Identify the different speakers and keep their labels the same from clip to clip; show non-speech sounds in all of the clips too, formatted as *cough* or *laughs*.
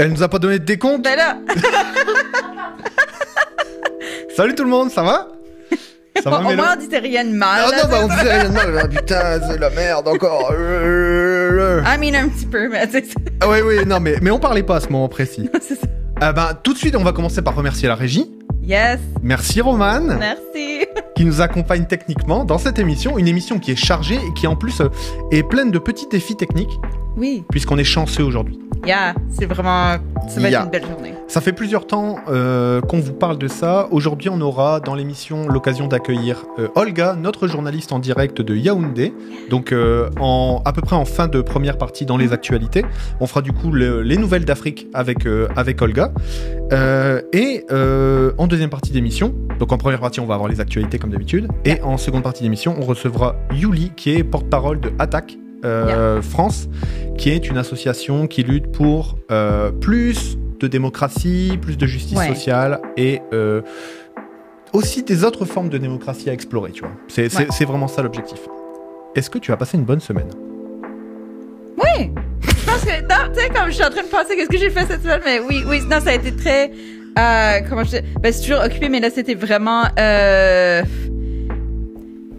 Speaker 1: Elle nous a pas donné de décompte.
Speaker 2: Ben là, *laughs*
Speaker 1: Salut tout le monde, ça va? Ça
Speaker 2: au
Speaker 1: Mélo?
Speaker 2: moins on disait rien de mal.
Speaker 1: Ah
Speaker 2: là,
Speaker 1: non, bah on disait rien de mal. Ah, Putain, c'est la merde encore.
Speaker 2: I mean, un petit peu, mais c'est ça.
Speaker 1: Ah oui, oui, non, mais, mais on parlait pas à ce moment précis. *laughs*
Speaker 2: C'est ça.
Speaker 1: Ah ben, tout de suite, on va commencer par remercier la régie.
Speaker 2: Yes,
Speaker 1: Merci Roman,
Speaker 2: merci. *laughs*
Speaker 1: qui nous accompagne techniquement dans cette émission. Une émission qui est chargée et qui en plus euh, est pleine de petits défis techniques,
Speaker 2: Oui,
Speaker 1: puisqu'on est chanceux aujourd'hui.
Speaker 2: Yeah, c'est vraiment, ça va
Speaker 1: Yeah.
Speaker 2: être une belle journée.
Speaker 1: Ça fait plusieurs temps euh, qu'on vous parle de ça. Aujourd'hui, on aura dans l'émission l'occasion d'accueillir euh, Olga, notre journaliste en direct de Yaoundé. Donc, euh, en, à peu près en fin de première partie dans les actualités. On fera du coup le- les nouvelles d'Afrique avec, avec Olga. Et en deuxième partie d'émission, donc en première partie, on va avoir les actualités comme d'habitude. Et en seconde partie d'émission, on recevra Yuli, qui est porte-parole de Attaque. Euh, France, qui est une association qui lutte pour euh, plus de démocratie, plus de justice
Speaker 2: Ouais.
Speaker 1: sociale et euh, aussi des autres formes de démocratie à explorer, tu vois. C'est
Speaker 2: Ouais.
Speaker 1: vraiment ça l'objectif. Est-ce que tu as passé une bonne semaine?
Speaker 2: Oui, je pense que, non, tu sais, comme je suis en train de penser qu'est-ce que j'ai fait cette semaine, mais oui, oui, non, ça a été très, euh, comment je dis, ben, c'est toujours occupé, mais là, c'était vraiment, euh,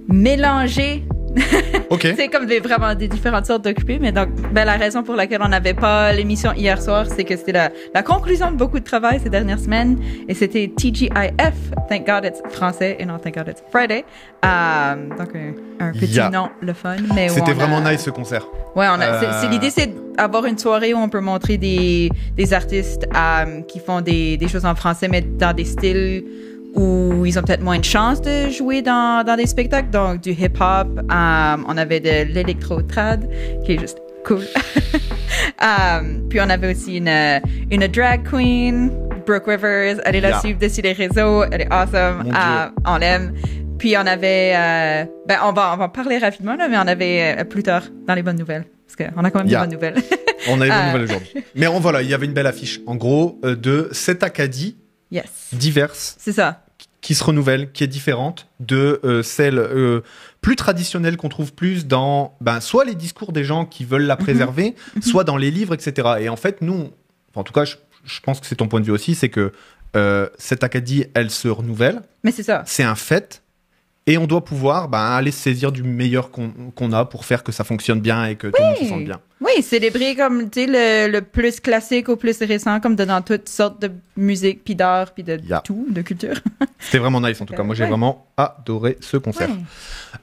Speaker 2: mélangé. *laughs*
Speaker 1: Ok.
Speaker 2: C'est comme des, vraiment des différentes sortes d'occupés, mais donc, ben, la raison pour laquelle on n'avait pas l'émission hier soir, c'est que c'était la, la conclusion de beaucoup de travail ces dernières semaines, et c'était TGIF, Thank God It's français, et non Thank God It's Friday. Euh, donc, un, un petit
Speaker 1: Yeah.
Speaker 2: nom, le fun, mais
Speaker 1: C'était
Speaker 2: a-
Speaker 1: vraiment nice ce concert.
Speaker 2: Ouais, on a,
Speaker 1: Euh,
Speaker 2: l'idée, c'est d'avoir une soirée où on peut montrer des, des artistes euh, qui font des, des choses en français, mais dans des styles où ils ont peut-être moins de chance de jouer dans, dans des spectacles. Donc, du hip-hop, euh, on avait de l'électro-trad, qui est juste cool. *laughs* Euh, puis on avait aussi une, une drag queen, Brooke Rivers. Allez la
Speaker 1: Yeah.
Speaker 2: suivre dessus les réseaux. Elle est awesome. Euh, on l'aime. Puis on avait, euh, ben on va on va en parler rapidement là, mais on avait euh, plus tard dans les bonnes nouvelles parce qu'on a quand même
Speaker 1: Yeah.
Speaker 2: des bonnes nouvelles.
Speaker 1: On a eu une
Speaker 2: Euh.
Speaker 1: nouvelle aujourd'hui. Mais on, voilà, il y avait une belle affiche. En gros, euh, de sept acadies
Speaker 2: yes,
Speaker 1: diverses
Speaker 2: c'est ça.
Speaker 1: qui se renouvelle, qui est différente de euh, celle euh, plus traditionnelle qu'on trouve plus dans ben, soit les discours des gens qui veulent la préserver, *laughs* soit dans les livres, etc. Et en fait, nous, en tout cas, je, je pense que c'est ton point de vue aussi, c'est que euh, cette Acadie, elle se renouvelle,
Speaker 2: Mais c'est ça.
Speaker 1: c'est un fait, et on doit pouvoir ben, aller se saisir du meilleur qu'on a pour faire que ça fonctionne bien et que tout le monde se sente bien.
Speaker 2: Oui, célébrer comme tu sais le, le plus classique au plus récent, comme de dans toutes sortes de musique, puis d'art, puis de
Speaker 1: Yeah.
Speaker 2: tout, de culture. *laughs*
Speaker 1: C'était vraiment nice en tout cas. Moi, j'ai
Speaker 2: Ouais.
Speaker 1: vraiment adoré ce concert.
Speaker 2: Ouais.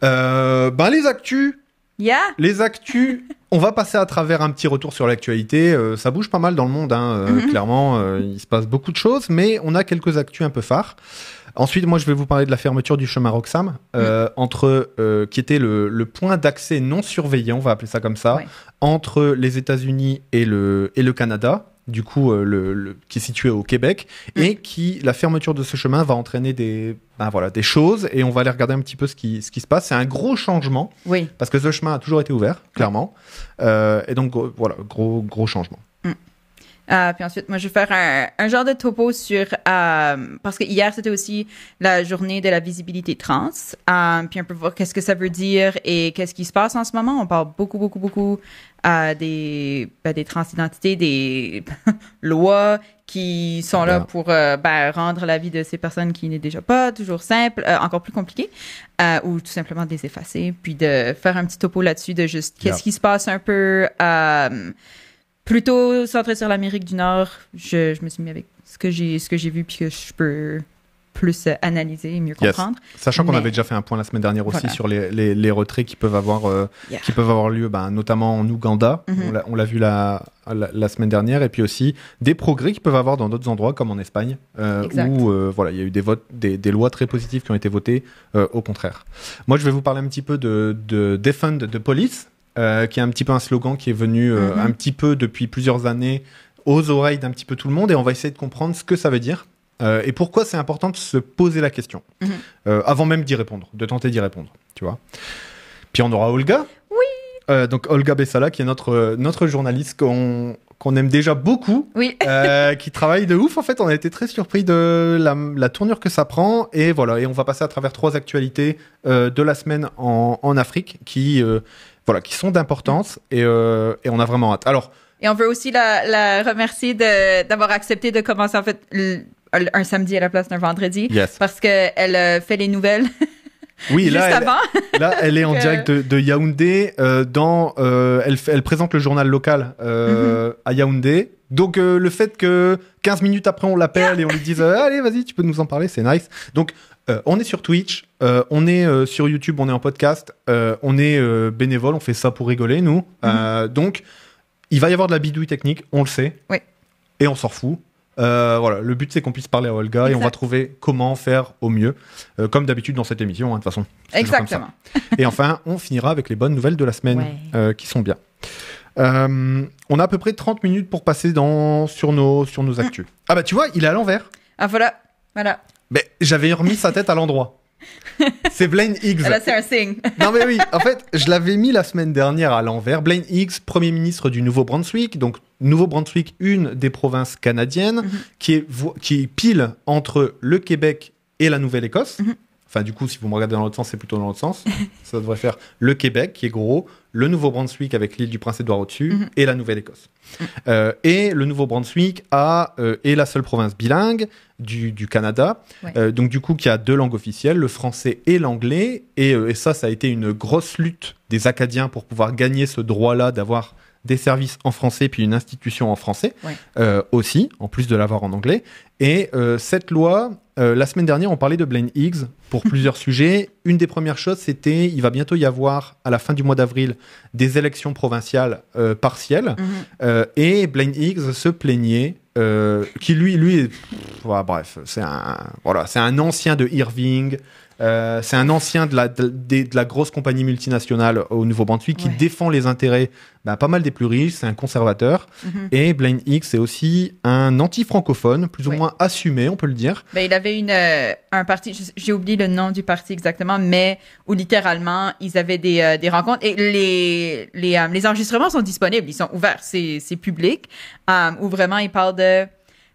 Speaker 1: Euh, ben, les actus,
Speaker 2: Yeah.
Speaker 1: Les actus, *laughs* on va passer à travers un petit retour sur l'actualité. Euh, ça bouge pas mal dans le monde, hein, euh,
Speaker 2: Mhm.
Speaker 1: clairement. il se passe beaucoup de choses, mais on a quelques actus un peu phares. Ensuite, moi, je vais vous parler de la fermeture du chemin Roxham, euh, entre euh, qui était le, le point d'accès non surveillé, on va appeler ça comme ça,
Speaker 2: Ouais.
Speaker 1: entre les États-Unis et le, et le Canada. Du coup, euh, le, le- qui est situé au Québec, et qui la fermeture de ce chemin va entraîner des, ben voilà, des choses, et on va aller regarder un petit peu ce qui, ce qui se passe. C'est un gros changement.
Speaker 2: Oui.
Speaker 1: Parce que ce chemin a toujours été ouvert, clairement. Euh, et donc, voilà, gros, gros changement.
Speaker 2: Euh, puis ensuite, moi, je vais faire un, un genre de topo sur... euh, parce que hier, c'était aussi la journée de la visibilité trans. Euh, puis un peu voir qu'est-ce que ça veut dire et qu'est-ce qui se passe en ce moment. On parle beaucoup, beaucoup, beaucoup euh, des, ben, des transidentités, des *laughs* lois qui sont là pour euh, ben, rendre la vie de ces personnes qui n'est déjà pas toujours simple, euh, encore plus compliquée, euh, ou tout simplement de les effacer. Puis de faire un petit topo là-dessus de juste qu'est-ce qui se passe un peu... euh, plutôt centré sur l'Amérique du Nord. Je, je me suis mis avec ce que j'ai ce que j'ai vu puis que je peux plus euh, analyser et mieux
Speaker 1: Yes.
Speaker 2: comprendre.
Speaker 1: Sachant qu'on avait déjà fait un point la semaine dernière aussi
Speaker 2: Voilà.
Speaker 1: sur les, les, les retraits qui peuvent avoir, euh,
Speaker 2: Yeah.
Speaker 1: qui peuvent avoir lieu, ben, notamment en Ouganda.
Speaker 2: Mhm.
Speaker 1: On l'a- vu la, la, la semaine dernière. Et puis aussi des progrès qui peuvent avoir dans d'autres endroits, comme en Espagne, euh, où euh, voilà, il y a eu des, votes, des, des lois très positives qui ont été votées au contraire. Moi, je vais vous parler un petit peu de, de Defund the Police, euh, qui est un petit peu un slogan qui est venu euh,
Speaker 2: Mhm.
Speaker 1: un petit peu depuis plusieurs années aux oreilles d'un petit peu tout le monde. Et on va essayer de comprendre ce que ça veut dire. euh, et pourquoi c'est important de se poser la question
Speaker 2: Mhm.
Speaker 1: avant même d'y répondre, de tenter d'y répondre, tu vois. Puis on aura Olga. Oui. donc Olga Bessala, qui est notre, notre journaliste qu'on qu'on aime déjà beaucoup,
Speaker 2: Oui.
Speaker 1: euh, *laughs* qui travaille de ouf. En fait, on a été très surpris de la, la tournure que ça prend. Et voilà, et on va passer à travers trois actualités euh, de la semaine en, en Afrique qui, euh, voilà, qui sont d'importance et, euh, et on a vraiment hâte. Alors,
Speaker 2: Et on veut aussi la, la remercier de- d'avoir accepté de commencer en fait le- un samedi à la place d'un vendredi.
Speaker 1: Yes.
Speaker 2: Parce qu'elle euh, fait les nouvelles *laughs*
Speaker 1: Oui, *laughs*
Speaker 2: juste
Speaker 1: là, elle,
Speaker 2: avant.
Speaker 1: là, elle est en *laughs* direct de, de Yaoundé. euh, dans, euh, elle, elle présente le journal local euh, à Yaoundé. Donc, euh, le fait que 15 minutes après, on l'appelle et on lui dise euh, Allez, vas-y, tu peux nous en parler, c'est nice. Donc, euh, on est sur Twitch, euh, on est euh, sur YouTube, on est en podcast, euh, on est bénévole, on fait ça pour rigoler, nous. Euh, donc, il va y avoir de la bidouille technique, on le sait.
Speaker 2: Oui.
Speaker 1: Et on s'en fout. Voilà, le but c'est qu'on puisse parler à Olga et on va trouver comment faire au mieux, comme d'habitude dans cette émission, hein, de toute façon.
Speaker 2: Exactement.
Speaker 1: Et enfin, on finira avec les bonnes nouvelles de la semaine
Speaker 2: Ouais.
Speaker 1: qui sont bien. On a à peu près 30 minutes pour passer dans, sur, nos, sur nos actus. Ah bah tu vois, il est à l'envers.
Speaker 2: Ah voilà, voilà.
Speaker 1: Mais j'avais remis sa tête à l'endroit. *laughs* C'est Blaine Higgs.
Speaker 2: Là, c'est un signe. *laughs*
Speaker 1: Non mais oui, en fait, je l'avais mis la semaine dernière à l'envers. Blaine Higgs, Premier ministre du Nouveau-Brunswick. Donc, Nouveau-Brunswick, une des provinces canadiennes,
Speaker 2: Mhm.
Speaker 1: qui, est, qui est pile entre le Québec et la Nouvelle-Écosse.
Speaker 2: Mhm.
Speaker 1: Enfin, du coup, si vous me regardez dans l'autre sens, c'est plutôt dans l'autre sens. *laughs* Ça devrait faire le Québec, qui est gros, le Nouveau-Brunswick avec l'île du Prince-Édouard au-dessus,
Speaker 2: Mhm.
Speaker 1: et la Nouvelle-Écosse. Euh, et le Nouveau-Brunswick euh, est la seule province bilingue du, du Canada.
Speaker 2: Ouais.
Speaker 1: Euh, donc, du coup, qui a deux langues officielles, le français et l'anglais. Et, et ça, ça a été une grosse lutte des Acadiens pour pouvoir gagner ce droit-là d'avoir des services en français puis une institution en français
Speaker 2: Ouais.
Speaker 1: aussi, en plus de l'avoir en anglais. Et euh, cette loi, euh, la semaine dernière, on parlait de Blaine Higgs pour *laughs* plusieurs sujets. Une des premières choses, c'était il va bientôt y avoir, à la fin du mois d'avril, des élections provinciales euh, partielles.
Speaker 2: Mhm.
Speaker 1: Et Blaine Higgs se plaignait, qui lui, lui, est- bref, c'est un, voilà, c'est un ancien de Irving. Euh, c'est un ancien de la, de, de- la grosse compagnie multinationale au Nouveau-Brunswick qui
Speaker 2: Ouais.
Speaker 1: défend les intérêts bah, pas mal des plus riches, c'est un conservateur.
Speaker 2: Mhm.
Speaker 1: Et Blaine Higgs est aussi un anti-francophone, plus ou
Speaker 2: Ouais.
Speaker 1: moins assumé, on peut le dire.
Speaker 2: Ben, il avait une, euh, un parti, j'ai oublié le nom du parti exactement, mais où littéralement, ils avaient des, euh, des rencontres et les, les, euh, les enregistrements sont disponibles, ils sont ouverts, c'est c'est public, euh, où vraiment ils parlent de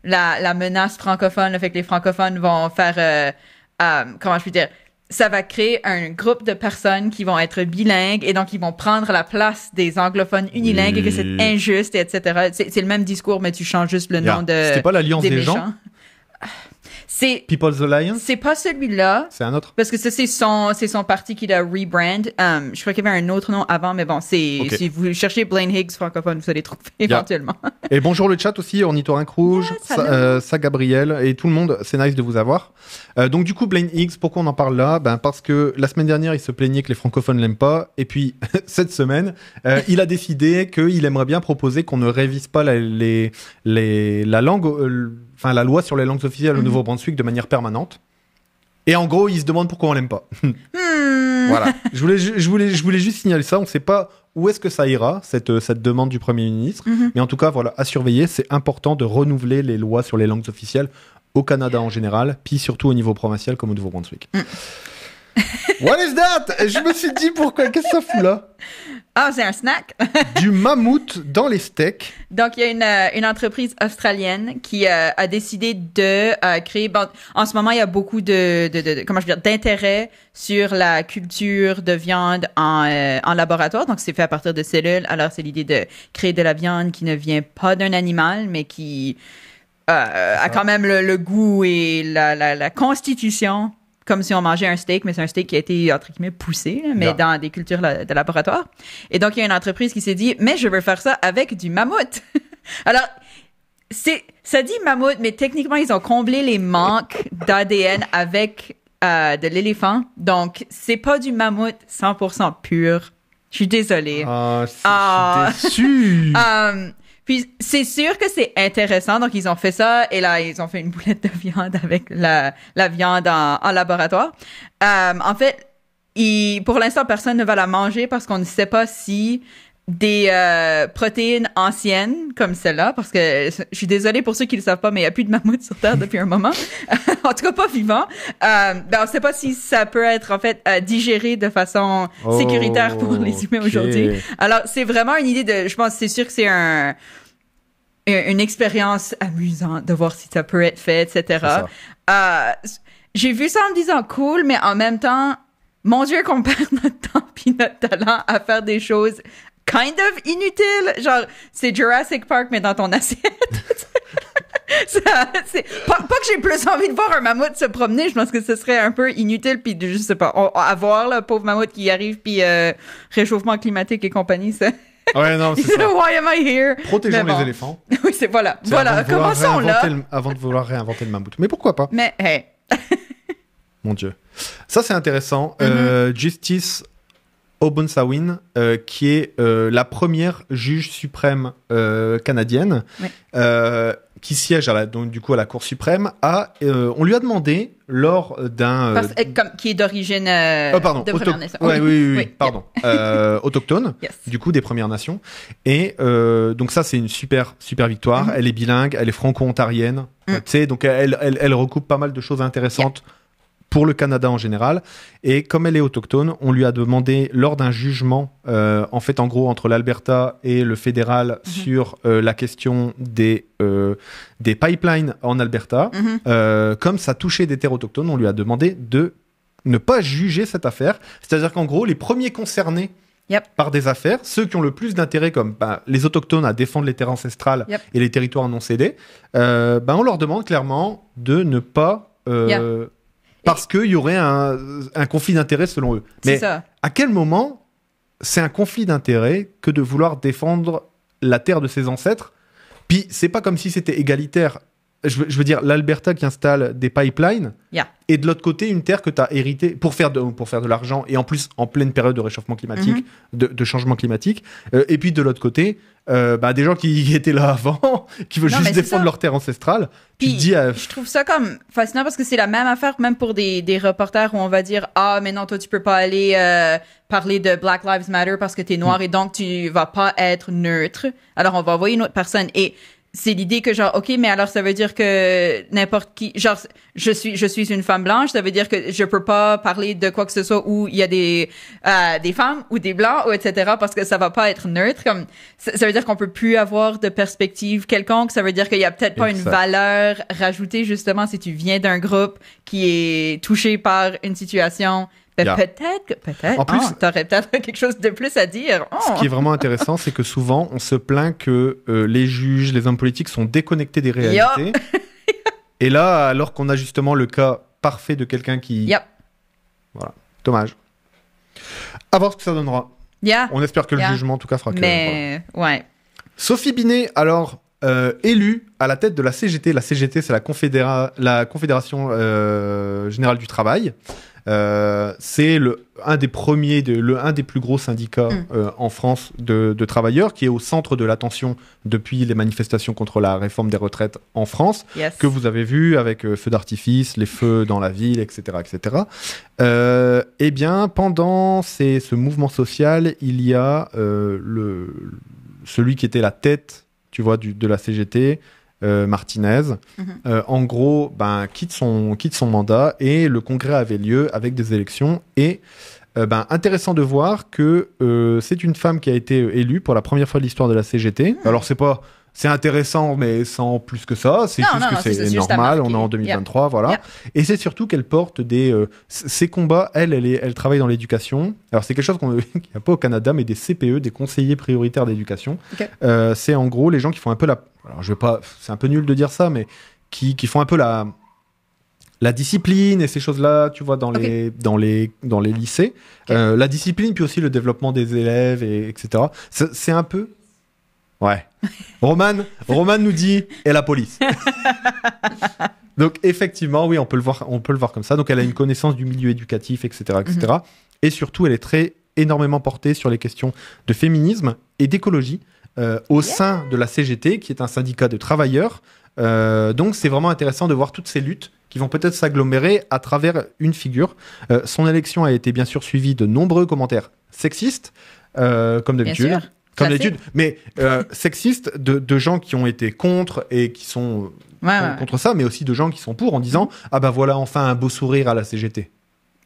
Speaker 2: la, la menace francophone, le fait que les francophones vont faire, euh, comment je peux dire, ça va créer un groupe de personnes qui vont être bilingues et donc ils vont prendre la place des anglophones unilingues et que c'est injuste, et etc. C'est le même discours, mais tu changes juste le
Speaker 1: Yeah.
Speaker 2: nom de,
Speaker 1: C'était pas l'Alliance
Speaker 2: des,
Speaker 1: des, gens?
Speaker 2: C'est
Speaker 1: People's Alliance,
Speaker 2: c'est pas celui-là,
Speaker 1: c'est un autre?
Speaker 2: parce que ça, c'est son, c'est son parti qui l'a rebrand. Um, je crois qu'il y avait un autre nom avant, mais bon, c'est, si vous cherchez Blaine Higgs francophone, vous allez trouver éventuellement.
Speaker 1: Et bonjour le chat aussi, Ornithorynque Rouge, ça, euh, ça, Gabriel et tout le monde, c'est nice de vous avoir. Euh, donc du coup, Blaine Higgs, pourquoi on en parle là? Ben, Parce que la semaine dernière, il se plaignait que les francophones l'aiment pas, et puis *laughs* cette semaine, euh, il a décidé qu'il aimerait bien proposer qu'on ne révise pas la, les, les- la langue, euh, enfin la loi sur les langues officielles au
Speaker 2: Mhm.
Speaker 1: Nouveau-Brunswick de manière permanente. Et en gros, il se demande pourquoi on l'aime pas. *laughs*
Speaker 2: Hmm.
Speaker 1: Voilà. *laughs* je, voulais, je, voulais, je voulais juste signaler ça. On ne sait pas où est-ce que ça ira, cette, euh, cette demande du Premier ministre.
Speaker 2: Mhm.
Speaker 1: Mais en tout cas, voilà, à surveiller. C'est important de renouveler les lois sur les langues officielles au Canada en général, puis surtout au niveau provincial comme au Nouveau-Brunswick. *laughs* What is that? Je me suis dit pourquoi? Qu'est-ce que ça fout là?
Speaker 2: Ah, c'est un snack. *laughs*
Speaker 1: Du mammouth dans les steaks.
Speaker 2: Donc, il y a une, euh, une entreprise australienne qui euh, a décidé de euh, créer. Bon, en ce moment, il y a beaucoup de, de, de- de- comment je veux dire, d'intérêt sur la culture de viande en, en laboratoire. Donc, c'est fait à partir de cellules. Alors, c'est l'idée de créer de la viande qui ne vient pas d'un animal, mais qui a quand même le, le goût et la, la, la constitution. Comme si on mangeait un steak, mais c'est un steak qui a été, entre guillemets, poussé, là, mais
Speaker 1: Yeah.
Speaker 2: dans des cultures de laboratoire. Et donc, il y a une entreprise qui s'est dit, mais je veux faire ça avec du mammouth. *laughs* Alors, c'est, ça dit mammouth, mais techniquement, ils ont comblé les manques d'ADN avec euh, de l'éléphant. Donc, c'est pas du mammouth 100% pur. Je suis désolée.
Speaker 1: Ah, c'est-
Speaker 2: Ah.
Speaker 1: je suis déçu.
Speaker 2: Euh, *laughs* puis c'est sûr que c'est intéressant. Donc ils ont fait ça et là ils ont fait une boulette de viande avec la, la viande en, en laboratoire. Euh, en fait, il- pour l'instant personne ne va la manger parce qu'on ne sait pas si des euh, protéines anciennes comme celle-là, parce que je suis désolée pour ceux qui ne le savent pas, mais il n'y a plus de mammouth sur Terre depuis un moment. *laughs* en tout cas, pas vivant. Euh, ben, on ne sait pas si ça peut être en fait euh, digéré de façon sécuritaire pour les humains
Speaker 1: Ok.
Speaker 2: aujourd'hui. Alors, c'est vraiment une idée de. Je pense, c'est sûr que c'est un une expérience amusante de voir si ça peut être fait, etc. J'ai vu ça en me disant cool, mais en même temps, mon Dieu, qu'on *laughs* perd notre temps puis notre talent à faire des choses kind of inutile. Genre, c'est Jurassic Park, mais dans ton assiette. *laughs* Ça, pas, pas que j'ai plus envie de voir un mammouth se promener, je pense que ce serait un peu inutile puis je sais pas, on- avoir le pauvre mammouth qui arrive puis euh, réchauffement climatique et compagnie, ça.
Speaker 1: Ouais, non, c'est ça. *laughs*
Speaker 2: Why am I here?
Speaker 1: Protégeons
Speaker 2: bon.
Speaker 1: les éléphants. *laughs*
Speaker 2: oui, c'est voilà. Voilà, commençons là.
Speaker 1: le- avant de vouloir réinventer le mammouth. Mais pourquoi pas?
Speaker 2: Mais hey,
Speaker 1: Mon Dieu. Ça, c'est intéressant. Euh, Justice Obunsawin, euh, qui est euh, la première juge suprême euh, canadienne, euh, qui siège à la, donc, du coup à la Cour suprême, a, on lui a demandé lors d'un...
Speaker 2: qui est d'origine
Speaker 1: oh, pardon,
Speaker 2: de
Speaker 1: auto-
Speaker 2: Première Nation.
Speaker 1: ouais, oui, oui, oui,
Speaker 2: oui,
Speaker 1: pardon. *laughs* Autochtone,
Speaker 2: Yes.
Speaker 1: du coup des Premières Nations. Et donc ça, c'est une super, super victoire.
Speaker 2: Mhm.
Speaker 1: Elle est bilingue, elle est franco-ontarienne.
Speaker 2: Mm.
Speaker 1: Tu sais, donc elle, elle, elle recoupe pas mal de choses intéressantes pour le Canada en général. Et comme elle est autochtone, on lui a demandé lors d'un jugement, euh, en fait, en gros, entre l'Alberta et le fédéral
Speaker 2: Mhm.
Speaker 1: sur euh, la question des, euh, des pipelines en Alberta,
Speaker 2: Mhm.
Speaker 1: comme ça touchait des terres autochtones, on lui a demandé de ne pas juger cette affaire. C'est-à-dire qu'en gros, les premiers concernés
Speaker 2: Yep.
Speaker 1: par des affaires, ceux qui ont le plus d'intérêt, comme bah, les autochtones à défendre les terres ancestrales
Speaker 2: Yep.
Speaker 1: et les territoires non cédés, euh, bah, on leur demande clairement de ne pas... euh, Parce qu'il y aurait un, un conflit d'intérêt selon eux. Mais
Speaker 2: ça.
Speaker 1: à quel moment c'est un conflit d'intérêt que de vouloir défendre la terre de ses ancêtres? Puis c'est pas comme si c'était égalitaire. Je veux, je veux dire, l'Alberta qui installe des pipelines
Speaker 2: Yeah.
Speaker 1: et de l'autre côté une terre que tu as héritée pour faire de, pour faire de l'argent et en plus en pleine période de réchauffement climatique,
Speaker 2: Mhm.
Speaker 1: de, de changement climatique. Euh, et puis de l'autre côté, euh, bah, des gens qui étaient là avant, *laughs* qui veulent
Speaker 2: Non,
Speaker 1: juste défendre
Speaker 2: ça.
Speaker 1: leur terre ancestrale.
Speaker 2: Puis,
Speaker 1: dis, euh,
Speaker 2: je trouve ça comme fascinant parce que c'est la même affaire même pour des, des reporters où on va dire ah mais non toi tu peux pas aller euh, parler de Black Lives Matter parce que t'es noir
Speaker 1: Mm.
Speaker 2: et donc tu vas pas être neutre alors on va envoyer une autre personne et c'est l'idée que genre ok mais alors ça veut dire que n'importe qui genre je suis je suis une femme blanche ça veut dire que je peux pas parler de quoi que ce soit où il y a des euh, des femmes ou des blancs ou etc parce que ça va pas être neutre comme ça, ça veut dire qu'on peut plus avoir de perspective quelconque ça veut dire qu'il y a peut-être pas une valeur rajoutée justement si tu viens d'un groupe qui est touché par une situation ben,
Speaker 1: Yeah.
Speaker 2: peut-être que peut-être
Speaker 1: En plus-
Speaker 2: oh, t'aurais peut-être *laughs* quelque chose de plus à dire Oh.
Speaker 1: Ce qui est vraiment intéressant, c'est que souvent, on se plaint que euh, les juges, les hommes politiques sont déconnectés des réalités. *laughs* Et là, alors qu'on a justement le cas parfait de quelqu'un qui...
Speaker 2: Yep.
Speaker 1: Dommage. À voir ce que ça donnera.
Speaker 2: Yeah.
Speaker 1: On espère que le jugement, en tout cas, fera que... voilà.
Speaker 2: mais ouais
Speaker 1: Sophie Binet, alors, euh, élue à la tête de la CGT. La CGT, c'est la, Confédéra- la Confédération euh, Générale du Travail. Euh, c'est le un des premiers, de, le, un des plus gros syndicats
Speaker 2: Mm.
Speaker 1: euh, en France de, de travailleurs, qui est au centre de l'attention depuis les manifestations contre la réforme des retraites en France,
Speaker 2: yes
Speaker 1: que vous avez vu avec euh, feux d'artifice, les feux dans la ville, etc., etc. Euh, eh bien, pendant ces- ce mouvement social, il y a le, celui qui était la tête, tu vois, du, de la CGT, euh, Martinez,
Speaker 2: Mhm.
Speaker 1: euh, en gros, ben, quitte, son, quitte son mandat et le congrès avait lieu avec des élections. Et euh, ben, intéressant de voir que c'est une femme qui a été élue pour la première fois de l'histoire de la CGT. Alors, c'est pas. C'est intéressant, mais sans plus que ça. C'est juste
Speaker 2: non,
Speaker 1: que
Speaker 2: c'est
Speaker 1: normal. On est en
Speaker 2: Yep.
Speaker 1: 2023, voilà.
Speaker 2: Yep.
Speaker 1: Et c'est surtout qu'elle porte des. euh, ces combats, elle, elle, est, elle travaille dans l'éducation. Alors, c'est quelque chose qu'on- *laughs* qu'il n'y a pas au Canada, mais des CPE, des conseillers prioritaires d'éducation. Euh, c'est en gros les gens qui font un peu la. Alors, je vais pas. C'est un peu nul de dire ça, mais qui, qui font un peu la. La discipline et ces choses-là, tu vois, dans, les, dans, les, dans les lycées. Euh, la discipline, puis aussi le développement des élèves, et, etc. C'est un peu. Ouais. Roman, Roman nous dit et la police. *laughs* Donc effectivement, oui, on peut le voir, on peut le voir comme ça. Donc elle a une connaissance du milieu éducatif, etc., etc. Et surtout, elle est très énormément portée sur les questions de féminisme et d'écologie euh, au sein de la CGT, qui est un syndicat de travailleurs. Euh, donc c'est vraiment intéressant de voir toutes ces luttes qui vont peut-être s'agglomérer à travers une figure. Euh, son élection a été bien sûr suivie de nombreux commentaires sexistes, comme d'habitude. Comme d'habitude, mais euh, sexistes de, de gens qui ont été contre et qui sont
Speaker 2: ouais, ouais, ouais.
Speaker 1: contre ça, mais aussi de gens qui sont pour en disant Ah bah voilà enfin un beau sourire à la CGT.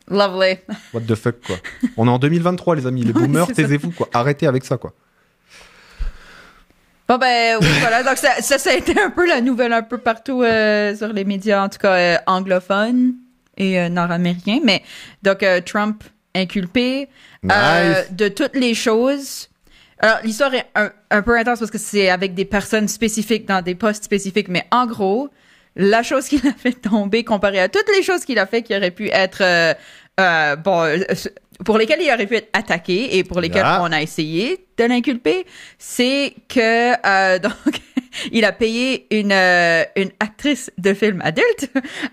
Speaker 2: lovely
Speaker 1: What the fuck quoi. On est en 2023 les amis, les *laughs* boomers, taisez-vous quoi. Arrêtez avec ça quoi.
Speaker 2: Bon ben oui *laughs* voilà donc ça, ça ça a été un peu la nouvelle un peu partout euh, sur les médias en tout cas euh, anglophones et euh, nord-américains mais donc euh, Trump inculpé euh,
Speaker 1: Nice.
Speaker 2: de toutes les choses Alors, l'histoire est un, un peu intense parce que c'est avec des personnes spécifiques dans des postes spécifiques, mais en gros, la chose qu'il *laughs* a fait tomber comparé à toutes les choses qu'il a fait qui auraient pu être, euh, euh, bon, euh, pour lesquelles il aurait pu être attaqué et pour lesquelles
Speaker 1: Ah.
Speaker 2: on a essayé de l'inculper, c'est que, euh, *laughs* donc, il a payé une, euh, une actrice de film adulte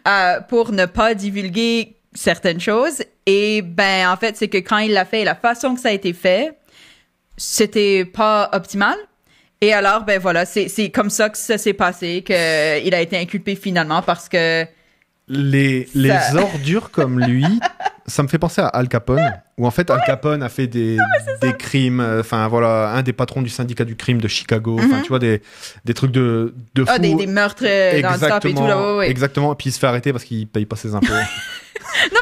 Speaker 2: euh, pour ne pas divulguer certaines choses. Et ben, en fait, c'est que quand il l'a fait, la façon que ça a été fait, c'était pas optimal. Et alors, ben voilà, c'est c'est comme ça que ça s'est passé, qu'il a été inculpé finalement parce que.
Speaker 1: Les, les
Speaker 2: Ça-
Speaker 1: ordures comme lui, *laughs* ça me fait penser à Al Capone, où en fait Al Capone a fait des, des crimes, euh, enfin voilà, un des patrons du syndicat du crime de Chicago, enfin tu vois, des, des trucs de, de fou.
Speaker 2: Mhm. Ah, des, des meurtres euh, dans le et tout, là, ouais, ouais.
Speaker 1: exactement. Et puis il se fait arrêter parce qu'il paye pas ses impôts. *laughs*
Speaker 2: Non,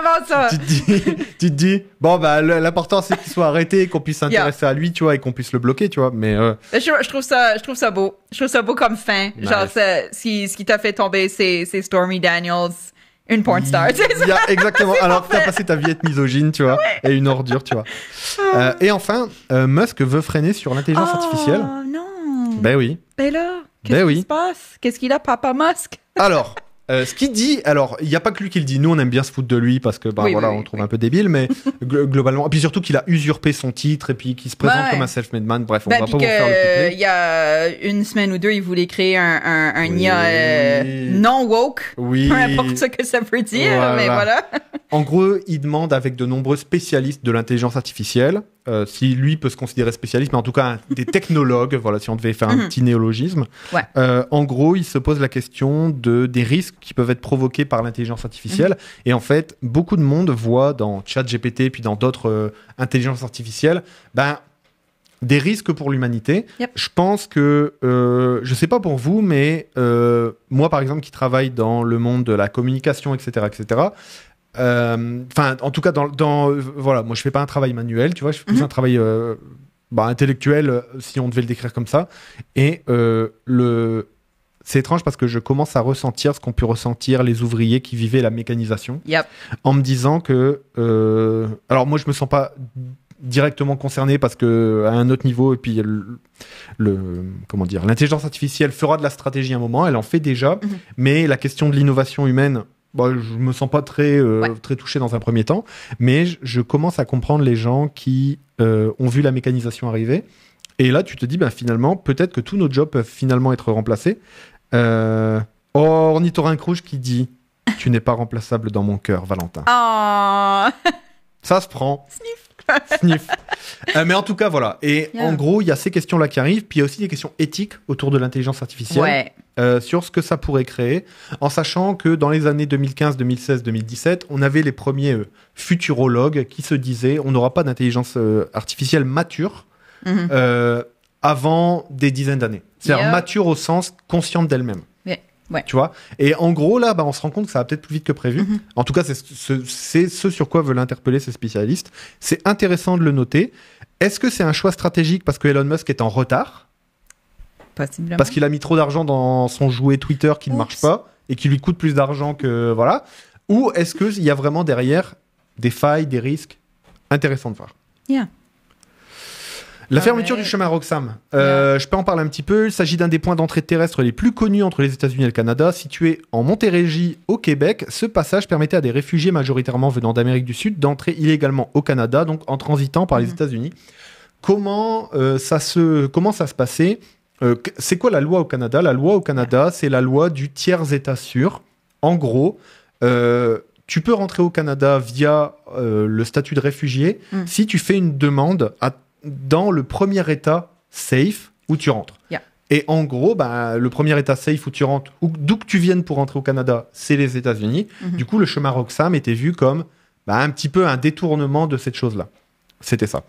Speaker 2: vraiment ça.
Speaker 1: tu, te dis, *laughs* tu te dis, bon, bah, l'important c'est qu'il soit arrêté, qu'on puisse s'intéresser à lui, tu vois, et qu'on puisse le bloquer, tu vois. Mais euh,
Speaker 2: Je, je trouve ça, je trouve ça beau. Je trouve ça beau comme fin.
Speaker 1: Nice.
Speaker 2: Genre, ça- ce qui, ce qui t'a fait tomber, c'est c'est Stormy Daniels, une porn star. *laughs*
Speaker 1: exactement. Alors t'as passé ta vie à être misogyne, tu vois, et une ordure, tu vois. Euh, et enfin, euh, Musk veut freiner sur l'intelligence artificielle.
Speaker 2: Oh non.
Speaker 1: Ben oui.
Speaker 2: Ben là, qu'est-ce
Speaker 1: Ben
Speaker 2: qui
Speaker 1: oui.
Speaker 2: se passe? Qu'est-ce qu'il a, Papa Musk?
Speaker 1: Alors, *laughs* euh, ce qu'il dit, alors, il n'y a pas que lui qui le dit. Nous, on aime bien se foutre de lui parce que, bah,
Speaker 2: Oui,
Speaker 1: voilà,
Speaker 2: oui,
Speaker 1: on
Speaker 2: oui,
Speaker 1: le trouve un peu débile, mais *laughs* gl- globalement. Et puis surtout qu'il a usurpé son titre et puis qu'il se présente
Speaker 2: Ouais.
Speaker 1: comme un self-made man. Bref, on
Speaker 2: Ben,
Speaker 1: va pas vous faire le
Speaker 2: il y a une semaine ou deux, il voulait créer un, un, un. IA euh, non woke.
Speaker 1: Oui. *laughs*
Speaker 2: Peu importe ce que ça veut dire,
Speaker 1: Voilà.
Speaker 2: mais voilà.
Speaker 1: En gros, il demande avec de nombreux spécialistes de l'intelligence artificielle, euh, si lui peut se considérer spécialiste, mais en tout cas un- des technologues, *laughs* voilà, si on devait faire un
Speaker 2: Mhm.
Speaker 1: petit néologisme.
Speaker 2: Ouais.
Speaker 1: Euh, en gros, il se pose la question de, des risques qui peuvent être provoqués par l'intelligence artificielle.
Speaker 2: Mhm.
Speaker 1: Et en fait, beaucoup de monde voit dans ChatGPT puis dans d'autres euh, intelligences artificielles, ben, des risques pour l'humanité.
Speaker 2: Yep.
Speaker 1: Je pense que, euh, je sais pas pour vous, mais euh, moi, par exemple, qui travaille dans le monde de la communication, etc., etc., Enfin, en tout cas, dans, dans euh, voilà, moi je fais pas un travail manuel, tu vois, je fais plus
Speaker 2: Mhm.
Speaker 1: un travail euh, bah, intellectuel, euh, si on devait le décrire comme ça. Et euh, le, c'est étrange parce que je commence à ressentir ce qu'ont pu ressentir les ouvriers qui vivaient la mécanisation,
Speaker 2: Yep.
Speaker 1: en me disant que, euh, alors moi je me sens pas directement concerné parce que à un autre niveau et puis le, le- comment dire l'intelligence artificielle fera de la stratégie à un moment elle en fait déjà
Speaker 2: Mhm.
Speaker 1: mais la question de l'innovation humaine bah, je me sens pas très euh,
Speaker 2: Ouais.
Speaker 1: très touché dans un premier temps mais je, je commence à comprendre les gens qui euh, ont vu la mécanisation arriver et là tu te dis bah, finalement peut-être que tous nos jobs peuvent finalement être remplacés euh... oh ornithorynque rouge qui dit tu n'es pas remplaçable dans mon cœur Valentin
Speaker 2: Ah,
Speaker 1: ça se prend. Sniff. Euh, mais en tout cas, voilà. Et
Speaker 2: Yeah.
Speaker 1: en gros, il y a ces questions-là qui arrivent, puis il y a aussi des questions éthiques autour de l'intelligence artificielle,
Speaker 2: ouais.
Speaker 1: Euh, sur ce que ça pourrait créer, en sachant que dans les années 2015, 2016, 2017, on avait les premiers euh, futurologues qui se disaient on n'aura pas d'intelligence euh, artificielle mature
Speaker 2: Mhm.
Speaker 1: avant des dizaines d'années. C'est-à-dire
Speaker 2: Yeah.
Speaker 1: mature au sens consciente d'elle-même.
Speaker 2: Ouais.
Speaker 1: Tu vois? Et en gros, là, bah, on se rend compte que ça va peut-être plus vite que prévu.
Speaker 2: Mhm.
Speaker 1: En tout cas, c'est ce, c'est ce sur quoi veulent interpeller ces spécialistes. C'est intéressant de le noter. Est-ce que c'est un choix stratégique parce que Elon Musk est en retard?
Speaker 2: Possiblement.
Speaker 1: Parce qu'il a mis trop d'argent dans son jouet Twitter qui ne
Speaker 2: Oups.
Speaker 1: marche pas et qui lui coûte plus d'argent que. Voilà. Ou est-ce qu'il y a vraiment derrière des failles, des risques intéressants de voir?
Speaker 2: Yeah.
Speaker 1: La
Speaker 2: Ah
Speaker 1: fermeture
Speaker 2: ouais.
Speaker 1: du chemin Roxham, euh, je peux en parler un petit peu. Il s'agit d'un des points d'entrée terrestre les plus connus entre les États-Unis et le Canada. Situé en Montérégie, au Québec, ce passage permettait à des réfugiés majoritairement venant d'Amérique du Sud d'entrer illégalement au Canada, donc en transitant par les
Speaker 2: Mhm.
Speaker 1: États-Unis. Comment, euh, ça se, comment ça se passait? Euh, C'est quoi la loi au Canada? La loi au Canada, c'est la loi du tiers État sûr. En gros, euh, tu peux rentrer au Canada via euh, le statut de réfugié
Speaker 2: Mm.
Speaker 1: si tu fais une demande à- dans le premier État safe où tu rentres.
Speaker 2: Yeah.
Speaker 1: Et en gros, bah, le premier État safe où tu rentres, d'où que tu viennes pour rentrer au Canada, c'est les États-Unis.
Speaker 2: Mhm.
Speaker 1: Du coup, le chemin Roxham était vu comme bah, un petit peu un détournement de cette chose-là. C'était ça.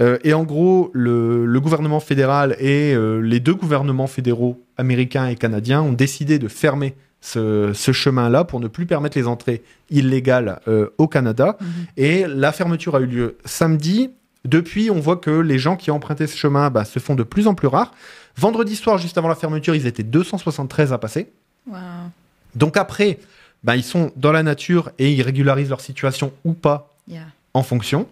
Speaker 1: Euh, et en gros, le, le gouvernement fédéral et euh, les deux gouvernements fédéraux américains et canadiens ont décidé de fermer ce, ce chemin-là pour ne plus permettre les entrées illégales euh, au Canada.
Speaker 2: Mhm.
Speaker 1: Et la fermeture a eu lieu samedi. Depuis, on voit que les gens qui ont emprunté ce chemin bah, se font de plus en plus rares. Vendredi soir, juste avant la fermeture, ils étaient 273 à passer.
Speaker 2: Wow.
Speaker 1: Donc après, bah, ils sont dans la nature et ils régularisent leur situation ou pas
Speaker 2: Yeah.
Speaker 1: en fonction.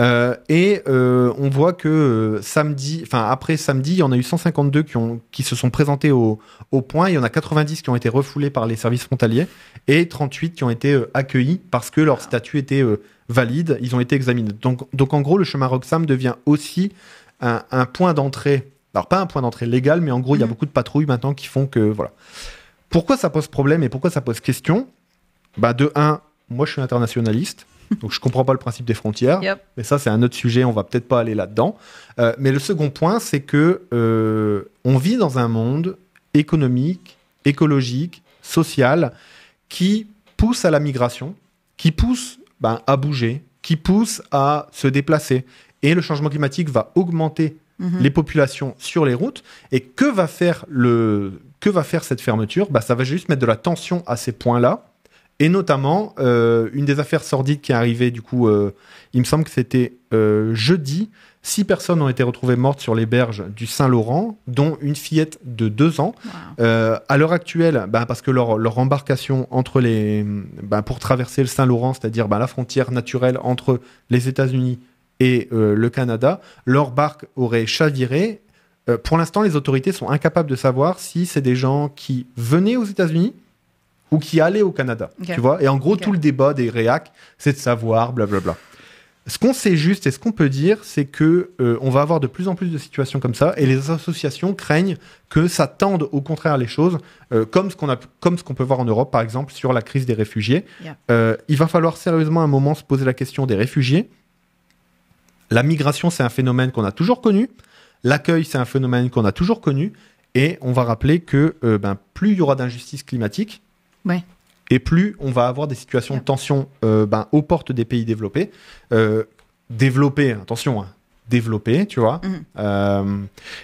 Speaker 1: Euh, et euh, on voit que euh, samedi, enfin après samedi, il y en a eu 152 qui, ont, qui se sont présentés au, au point. Il y en a 90 qui ont été refoulés par les services frontaliers et 38 qui ont été accueillis parce que leur statut était valide. Ils ont été examinés. Donc, donc en gros, le chemin Roxham devient aussi un, un point d'entrée. Alors pas un point d'entrée légal, mais en gros, il y a
Speaker 2: Mhm.
Speaker 1: beaucoup de patrouilles maintenant qui font que voilà. Pourquoi ça pose problème et pourquoi ça pose question? Bah de un, moi je suis internationaliste. Donc je comprends pas le principe des frontières.
Speaker 2: Yep.
Speaker 1: Mais ça, c'est un autre sujet, on va peut-être pas aller là-dedans. Euh, mais le second point, c'est que euh, on vit dans un monde économique, écologique, social, qui pousse à la migration, qui pousse ben, à bouger, qui pousse à se déplacer. Et le changement climatique va augmenter
Speaker 2: Mhm.
Speaker 1: les populations sur les routes. Et que va faire, le, que va faire cette fermeture? Bah, Ça va juste mettre de la tension à ces points-là. Et notamment, euh, une des affaires sordides qui est arrivée, du coup, euh, il me semble que c'était euh, jeudi, six personnes ont été retrouvées mortes sur les berges du Saint-Laurent, dont une fillette de deux ans.
Speaker 2: Wow.
Speaker 1: À l'heure actuelle, bah, parce que leur, leur embarcation entre les, bah, pour traverser le Saint-Laurent, c'est-à-dire bah, la frontière naturelle entre les États-Unis et le Canada, leur barque aurait chaviré. Pour l'instant, les autorités sont incapables de savoir si c'est des gens qui venaient aux États-Unis ou qui allaient au Canada. Tu vois Et en gros, tout le débat des réacs, c'est de savoir, blablabla. Ce qu'on sait juste et ce qu'on peut dire, c'est que euh, on va avoir de plus en plus de situations comme ça, et les associations craignent que ça tende au contraire les choses, euh, comme ce qu'on a, comme ce qu'on peut voir en Europe, par exemple, sur la crise des réfugiés.
Speaker 2: Yeah.
Speaker 1: Euh, il va falloir sérieusement un moment se poser la question des réfugiés. La migration, c'est un phénomène qu'on a toujours connu. L'accueil, c'est un phénomène qu'on a toujours connu. Et on va rappeler que ben, plus il y aura d'injustice climatique,
Speaker 2: Ouais.
Speaker 1: et plus on va avoir des situations de tension euh, ben, aux portes des pays développés. Euh, développés, attention, hein, développés, tu vois.
Speaker 2: Mhm.
Speaker 1: Euh,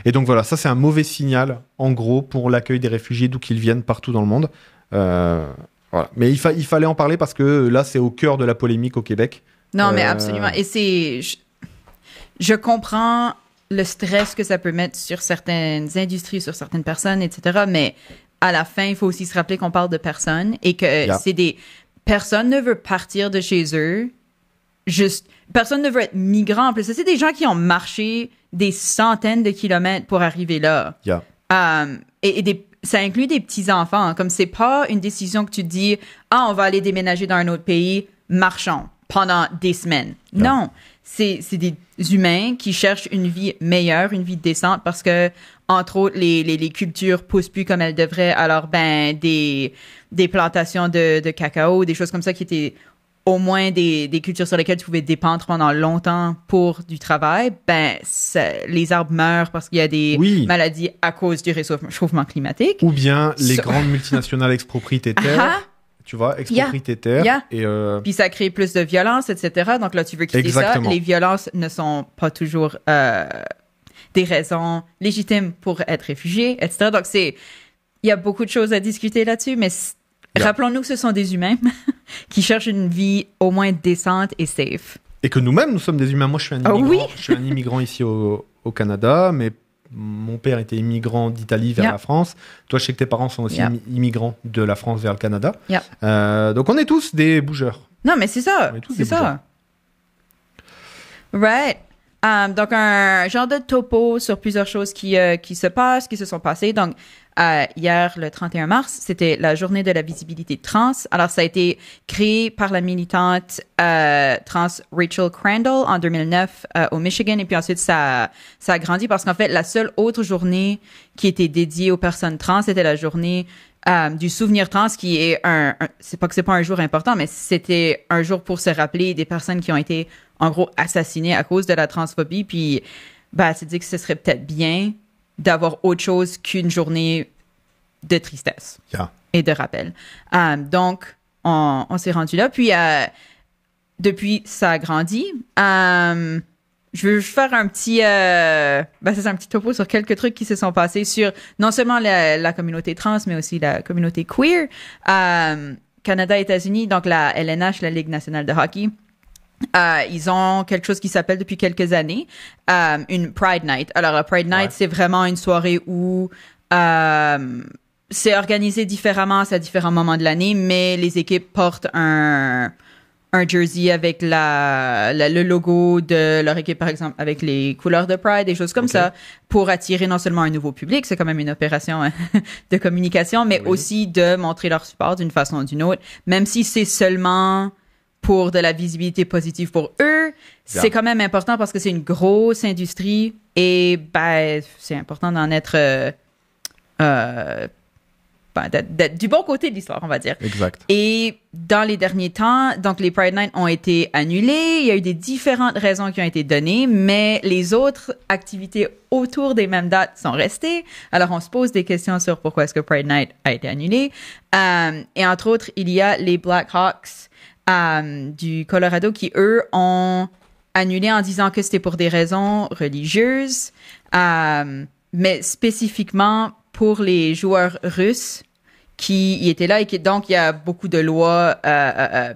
Speaker 1: et donc voilà, ça c'est un mauvais signal, en gros, pour l'accueil des réfugiés d'où qu'ils viennent partout dans le monde. Euh, voilà. Mais il, fa- il fallait en parler parce que là, c'est au cœur de la polémique au Québec.
Speaker 2: Non, mais absolument. Et c'est. Je, je comprends le stress que ça peut mettre sur certaines industries, sur certaines personnes, etc. Mais à la fin, il faut aussi se rappeler qu'on parle de personnes et que
Speaker 1: Yeah.
Speaker 2: c'est des. Personne ne veut partir de chez eux. Juste. Personne ne veut être migrant. En plus, c'est des gens qui ont marché des centaines de kilomètres pour arriver là.
Speaker 1: Yeah.
Speaker 2: Euh, et et des, ça inclut des petits-enfants. hein. Comme c'est pas une décision que tu dis, ah, on va aller déménager dans un autre pays, marchons pendant des semaines.
Speaker 1: Yeah.
Speaker 2: Non, c'est des humains qui cherchent une vie meilleure, une vie décente parce que, entre autres, les, les, les cultures poussent plus comme elles devraient. Alors, ben, des, des plantations de, de cacao, des choses comme ça qui étaient au moins des, des cultures sur lesquelles tu pouvais dépendre pendant longtemps pour du travail, ben, ça- les arbres meurent parce qu'il y a des
Speaker 1: Oui.
Speaker 2: maladies à cause du réchauffement climatique.
Speaker 1: Ou bien les grandes multinationales expropriétaires, *laughs*
Speaker 2: Ah,
Speaker 1: tu vois, expropriétaires.
Speaker 2: Yeah.
Speaker 1: Et euh,
Speaker 2: puis ça crée plus de violence, etc. Donc là, tu veux quitter
Speaker 1: Exactement.
Speaker 2: ça. Les violences ne sont pas toujours euh, des raisons légitimes pour être réfugié, etc. Donc c'est, il y a beaucoup de choses à discuter là-dessus, mais
Speaker 1: Yeah.
Speaker 2: rappelons-nous que ce sont des humains *laughs* qui cherchent une vie au moins décente et safe.
Speaker 1: et que nous-mêmes, nous sommes des humains. Moi, je suis un
Speaker 2: Ah
Speaker 1: immigrant.
Speaker 2: oui.
Speaker 1: Je suis un immigrant ici au, au Canada, mais mon père était immigrant d'Italie vers
Speaker 2: Yeah.
Speaker 1: la France. Toi, je sais que tes parents sont aussi
Speaker 2: Yeah.
Speaker 1: immigrants de la France vers le Canada.
Speaker 2: Yeah.
Speaker 1: Euh, donc, on est tous des bougeurs.
Speaker 2: Non, mais c'est ça. C'est
Speaker 1: des bougeurs.
Speaker 2: ça. Right. Um, donc, un genre de topo sur plusieurs choses qui, euh, qui se passent, qui se sont passées. Donc, euh, hier, le 31 mars, c'était la journée de la visibilité trans. Alors, ça a été créé par la militante euh, trans Rachel Crandall en 2009 euh, au Michigan. Et puis ensuite, ça, ça a grandi parce qu'en fait, la seule autre journée qui était dédiée aux personnes trans, c'était la journée euh, du souvenir trans, qui est un, un- c'est pas que c'est pas un jour important, mais c'était un jour pour se rappeler des personnes qui ont été en gros assassinées à cause de la transphobie. Puis, bah, c'est dit que ce serait peut-être bien d'avoir autre chose qu'une journée de tristesse
Speaker 1: Yeah.
Speaker 2: et de rappel. Euh, donc, on, on s'est rendu là. Puis, euh, depuis, ça a grandi. Euh, je veux juste faire un petit, euh, ben, c'est un petit topo sur quelques trucs qui se sont passés sur non seulement la, la communauté trans, mais aussi la communauté queer. Euh, Canada, États-Unis, donc la LNH, la Ligue nationale de hockey. Euh, ils ont quelque chose qui s'appelle depuis quelques années euh, une Pride Night. Alors, la Pride Night,
Speaker 1: Ouais.
Speaker 2: c'est vraiment une soirée où euh, c'est organisé différemment, c'est à différents moments de l'année, mais les équipes portent un, un jersey avec la, la- le logo de leur équipe, par exemple, avec les couleurs de Pride, des choses comme ça, pour attirer non seulement un nouveau public, c'est quand même une opération hein, *laughs* de communication, mais
Speaker 1: Oui.
Speaker 2: aussi de montrer leur support d'une façon ou d'une autre, même si c'est seulement pour de la visibilité positive pour eux, c'est quand même important parce que c'est une grosse industrie et ben c'est important d'en être euh, euh, ben, d'être du bon côté de l'histoire, on va dire.
Speaker 1: Exact.
Speaker 2: Et dans les derniers temps, donc les Pride Night ont été annulés. Il y a eu des différentes raisons qui ont été données, mais les autres activités autour des mêmes dates sont restées. Alors on se pose des questions sur pourquoi est-ce que Pride Night a été annulé. Euh, et entre autres, il y a les Blackhawks euh, du Colorado qui eux ont annulé en disant que c'était pour des raisons religieuses, euh, mais spécifiquement pour les joueurs russes qui y étaient là et qui donc il y a beaucoup de lois euh, euh, euh,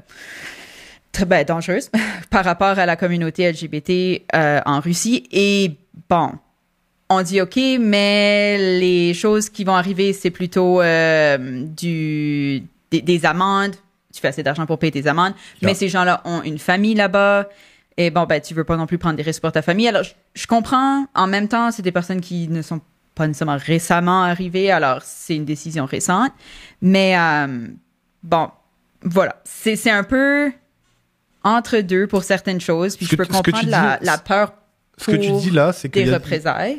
Speaker 2: très ben, dangereuses *laughs* par rapport à la communauté LGBT euh, en Russie. Et bon on dit ok mais les choses qui vont arriver c'est plutôt euh, des amendes tu fais assez d'argent pour payer tes amendes
Speaker 1: Yeah.
Speaker 2: mais ces gens-là ont une famille là-bas et bon ben tu veux pas non plus prendre des risques pour ta famille alors je, je comprends en même temps c'est des personnes qui ne sont pas nécessairement récemment arrivées alors c'est une décision récente mais euh, bon voilà c'est c'est un peu entre deux pour certaines choses puis
Speaker 1: Ce
Speaker 2: je peux
Speaker 1: tu-
Speaker 2: comprendre la,
Speaker 1: dis-
Speaker 2: la peur
Speaker 1: Ce que tu
Speaker 2: pour
Speaker 1: dis là, c'est qu'il y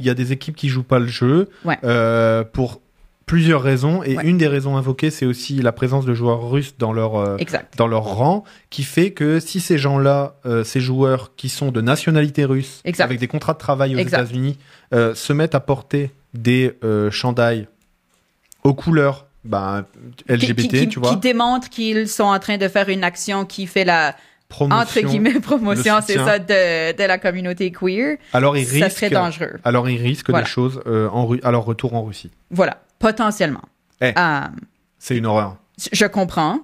Speaker 1: y a des équipes qui jouent pas le jeu
Speaker 2: Ouais.
Speaker 1: euh, pour plusieurs raisons. Et
Speaker 2: Ouais.
Speaker 1: une des raisons invoquées, c'est aussi la présence de joueurs russes dans leur, euh, dans leur rang, qui fait que si ces gens-là, euh, ces joueurs qui sont de nationalité russe,
Speaker 2: Exact.
Speaker 1: avec des contrats de travail aux. États-Unis, euh, se mettent à porter des chandails aux couleurs bah, LGBT,
Speaker 2: qui, qui-
Speaker 1: tu vois,
Speaker 2: qui démontrent qu'ils sont en train de faire une action qui fait la
Speaker 1: promotion,
Speaker 2: entre guillemets promotion c'est ça de, de la communauté queer
Speaker 1: alors ils
Speaker 2: ça serait
Speaker 1: risquent,
Speaker 2: dangereux
Speaker 1: alors ils risquent
Speaker 2: Voilà.
Speaker 1: des choses euh, en à leur retour en Russie.
Speaker 2: voilà potentiellement
Speaker 1: Eh.
Speaker 2: Euh,
Speaker 1: C'est une horreur.
Speaker 2: je comprends.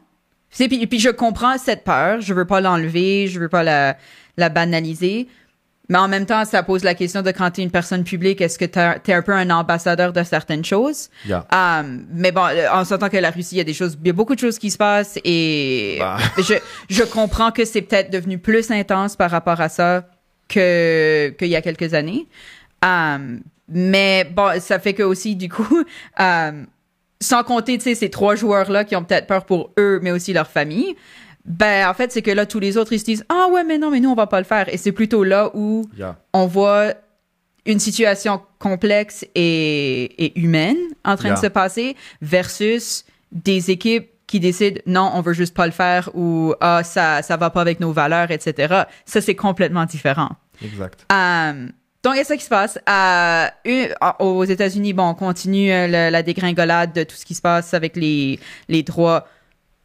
Speaker 2: C'est- Puis, puis je comprends cette peur. Je veux pas l'enlever, je veux pas la, la banaliser. Mais en même temps, ça pose la question de quand tu es une personne publique, est-ce que tu es un peu un ambassadeur de certaines choses?
Speaker 1: Yeah.
Speaker 2: Euh, mais bon, euh, en s'entend que la Russie, il y a des choses, il y a beaucoup de choses qui se passent et
Speaker 1: Bah. *laughs*
Speaker 2: je, je comprends que c'est peut-être devenu plus intense par rapport à ça que qu'il y a quelques années. Mais bon, ça fait que aussi, du coup, *laughs* euh, sans compter, tu sais, ces trois joueurs-là qui ont peut-être peur pour eux, mais aussi leur famille, ben, en fait, c'est que là, tous les autres, ils se disent, ah ouais, mais non, mais nous, on va pas le faire. Et c'est plutôt là où
Speaker 1: Yeah.
Speaker 2: on voit une situation complexe et, et humaine en train
Speaker 1: Yeah.
Speaker 2: de se passer versus des équipes qui décident non, on veut juste pas le faire ou ah ça ça va pas avec nos valeurs, etc. Ça c'est complètement différent.
Speaker 1: Exact.
Speaker 2: Euh, donc, il y a ça qui se passe. Euh, aux États-Unis, bon, on continue euh, la dégringolade de tout ce qui se passe avec les, droits,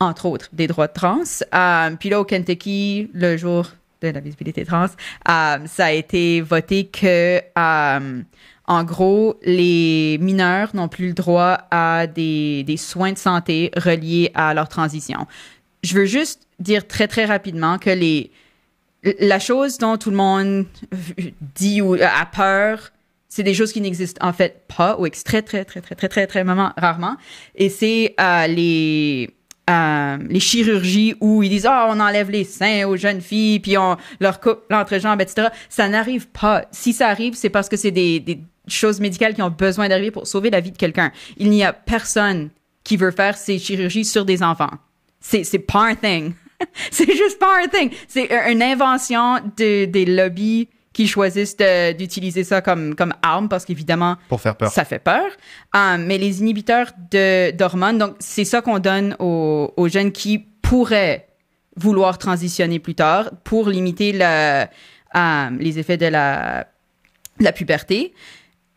Speaker 2: entre autres, des droits de trans. Euh, puis là, au Kentucky, le jour de la visibilité trans, euh, ça a été voté que, en gros, les mineurs n'ont plus le droit à des soins de santé reliés à leur transition. Je veux juste dire très, très rapidement que les, la chose dont tout le monde dit ou a peur, c'est des choses qui n'existent en fait pas ou très très très très très très très rarement. Et c'est euh, les euh, les chirurgies où ils disent ah on enlève les seins aux jeunes filles puis on leur coupe l'entrejambe etc. Ça n'arrive pas. Si ça arrive, c'est parce que c'est des, des choses médicales qui ont besoin d'arriver pour sauver la vie de quelqu'un. Il n'y a personne qui veut faire ces chirurgies sur des enfants. C'est c'est pas un thing. *laughs* c'est juste pas un thing. C'est une invention de, des lobbies qui choisissent d'utiliser ça comme, comme arme parce qu'évidemment,
Speaker 1: Pour faire peur.
Speaker 2: ça fait peur. Euh, mais les inhibiteurs d'hormones, donc c'est ça qu'on donne aux, aux jeunes qui pourraient vouloir transitionner plus tard pour limiter le, euh, les effets de la, la puberté.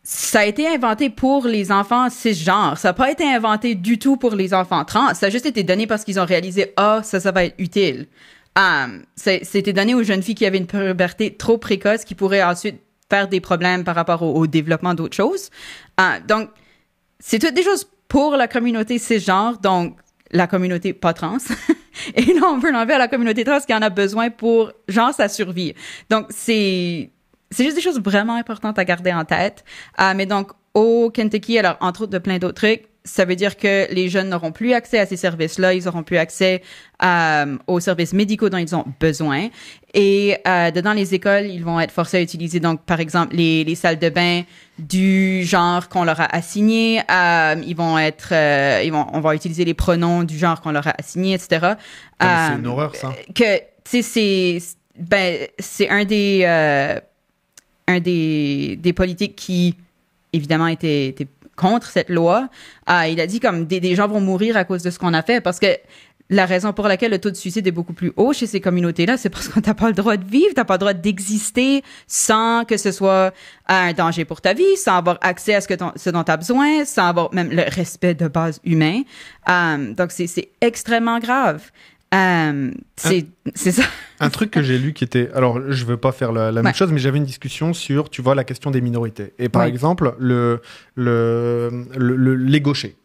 Speaker 2: Ça a été inventé pour les enfants cisgenres. Ça n'a pas été inventé du tout pour les enfants trans. Ça a juste été donné parce qu'ils ont réalisé, ah, ça, ça va être utile. Um, C'était donné aux jeunes filles qui avaient une puberté trop précoce qui pourraient ensuite faire des problèmes par rapport au, développement d'autres choses. Ah, donc, c'est toutes des choses pour la communauté cisgenre, donc la communauté pas trans. *laughs* Et là, on veut l'enlever à la communauté trans qui en a besoin pour, genre, sa survie. Donc, c'est, c'est juste des choses vraiment importantes à garder en tête. Euh, mais donc, au Kentucky, alors, entre autres de plein d'autres trucs, ça veut dire que les jeunes n'auront plus accès à ces services-là, ils n'auront plus accès euh, aux services médicaux dont ils ont besoin. Et euh, dedans les écoles, ils vont être forcés à utiliser donc par exemple les, les salles de bain du genre qu'on leur a assigné. Euh, ils vont être, euh, ils vont, on va utiliser les pronoms du genre qu'on leur a assigné, etc.
Speaker 1: c'est
Speaker 2: Euh,
Speaker 1: une horreur, ça.
Speaker 2: que tu sais c'est ben c'est un des euh, un des des politiques qui évidemment était, contre cette loi. Euh, il a dit comme des, gens vont mourir à cause de ce qu'on a fait parce que la raison pour laquelle le taux de suicide est beaucoup plus haut chez ces communautés-là, c'est parce que t'as pas le droit de vivre, t'as pas le droit d'exister sans que ce soit un danger pour ta vie, sans avoir accès à ce, que ce dont tu as besoin, sans avoir même le respect de base humain. Euh, donc, c'est extrêmement grave. Euh, c'est c'est ça.
Speaker 1: Un truc que j'ai lu qui était. Alors, je veux pas faire la, la même chose, mais j'avais une discussion sur, tu vois, la question des minorités. Et par exemple, le, le, le- le- les gauchers.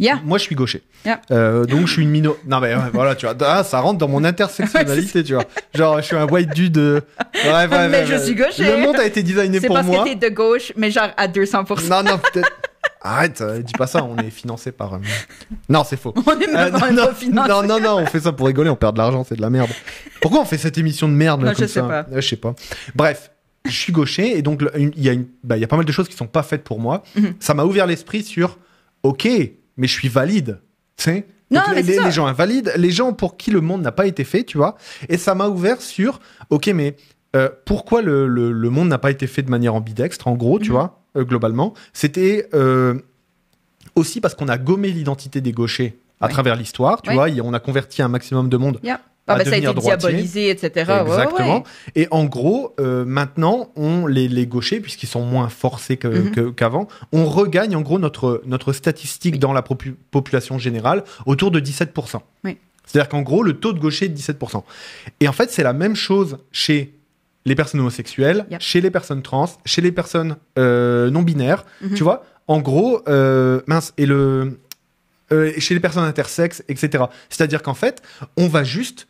Speaker 2: Yeah.
Speaker 1: Moi, je suis gaucher.
Speaker 2: Yeah.
Speaker 1: Euh, donc, je suis une mino. Non, mais ouais, voilà, tu vois. Ah, ça rentre dans mon *laughs* intersectionnalité, tu vois. Genre, je suis un white dude. euh, Ouais, *laughs*
Speaker 2: Mais je suis gaucher.
Speaker 1: Le monde a été designé
Speaker 2: C'est
Speaker 1: pour
Speaker 2: parce
Speaker 1: moi.
Speaker 2: que t'es de gauche, mais genre à 200%.
Speaker 1: Non, non, peut-être. *laughs* Arrête, euh, dis pas ça, on est financé par. euh, *laughs* Non, c'est faux.
Speaker 2: On est
Speaker 1: Euh,
Speaker 2: même est
Speaker 1: non,
Speaker 2: financé.
Speaker 1: non, non, non, on fait ça pour rigoler, on perd de l'argent, c'est de la merde. Pourquoi on fait cette émission de merde là,
Speaker 2: je
Speaker 1: comme
Speaker 2: sais
Speaker 1: ça
Speaker 2: pas.
Speaker 1: Euh, Je sais pas. Bref, je suis gaucher et donc le- une- il y, a une- bah, il y a pas mal de choses qui sont pas faites pour moi.
Speaker 2: Mhm.
Speaker 1: Ça m'a ouvert l'esprit sur ok, mais je suis valide. Tu sais
Speaker 2: Non,
Speaker 1: Donc,
Speaker 2: mais
Speaker 1: les,
Speaker 2: c'est ça.
Speaker 1: les gens invalides, les gens pour qui le monde n'a pas été fait, tu vois. Et ça m'a ouvert sur ok, mais euh, pourquoi le, le- le monde n'a pas été fait de manière ambidextre, en gros, tu
Speaker 2: Mhm.
Speaker 1: vois, euh, globalement C'était euh, aussi parce qu'on a gommé l'identité des gauchers à
Speaker 2: Ouais.
Speaker 1: travers l'histoire, tu
Speaker 2: Ouais.
Speaker 1: vois, on a converti un maximum de monde
Speaker 2: Yeah. Ah, ben, ça a été
Speaker 1: droitier.
Speaker 2: diabolisé, etc. Ouais,
Speaker 1: Exactement.
Speaker 2: ouais.
Speaker 1: Et en gros, euh, maintenant, on, les, les gauchers, puisqu'ils sont moins forcés
Speaker 2: Mhm.
Speaker 1: qu'avant, on regagne en gros notre, notre statistique
Speaker 2: Oui.
Speaker 1: dans la popu- population générale autour de 17%.
Speaker 2: Oui.
Speaker 1: C'est-à-dire qu'en gros, le taux de gaucher est de 17%. Et en fait, c'est la même chose chez les personnes homosexuelles,
Speaker 2: Yep.
Speaker 1: chez les personnes trans, chez les personnes euh, non binaires.
Speaker 2: Mhm.
Speaker 1: Tu vois, en gros, euh, mince, et le. euh, chez les personnes intersexes, etc. C'est-à-dire qu'en fait, on va juste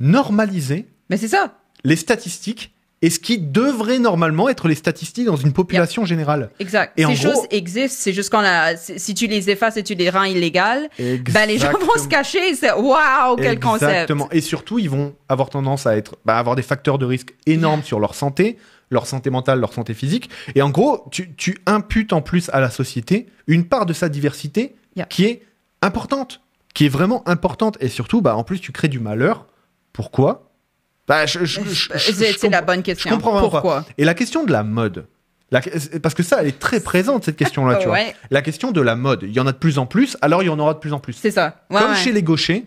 Speaker 1: normaliser
Speaker 2: Mais c'est ça.
Speaker 1: les statistiques et ce qui devrait normalement être les statistiques dans une population générale.
Speaker 2: Exact.
Speaker 1: Et en
Speaker 2: Ces
Speaker 1: gros-
Speaker 2: choses existent, c'est juste qu'on a. Si tu les effaces et tu les rends illégales, ben les gens vont se cacher. C'est waouh, quel concept.
Speaker 1: Exactement. Et surtout, ils vont avoir tendance à être, bah, avoir des facteurs de risque énormes sur leur santé, leur santé mentale, leur santé physique. Et en gros, tu, tu imputes en plus à la société une part de sa diversité qui est importante, qui est vraiment importante. Et surtout, bah, en plus, tu crées du malheur. Pourquoi? Bah, je, je- je- je-
Speaker 2: C'est la bonne question?
Speaker 1: Je comprends pas.
Speaker 2: Pourquoi?
Speaker 1: Et la question de la mode. La- parce que ça, elle est très présente, cette question-là, tu vois. La question de la mode. Il y en a de plus en plus, alors il y en aura de plus en plus.
Speaker 2: c'est ça. Ouais,
Speaker 1: Comme
Speaker 2: ouais.
Speaker 1: chez les gauchers.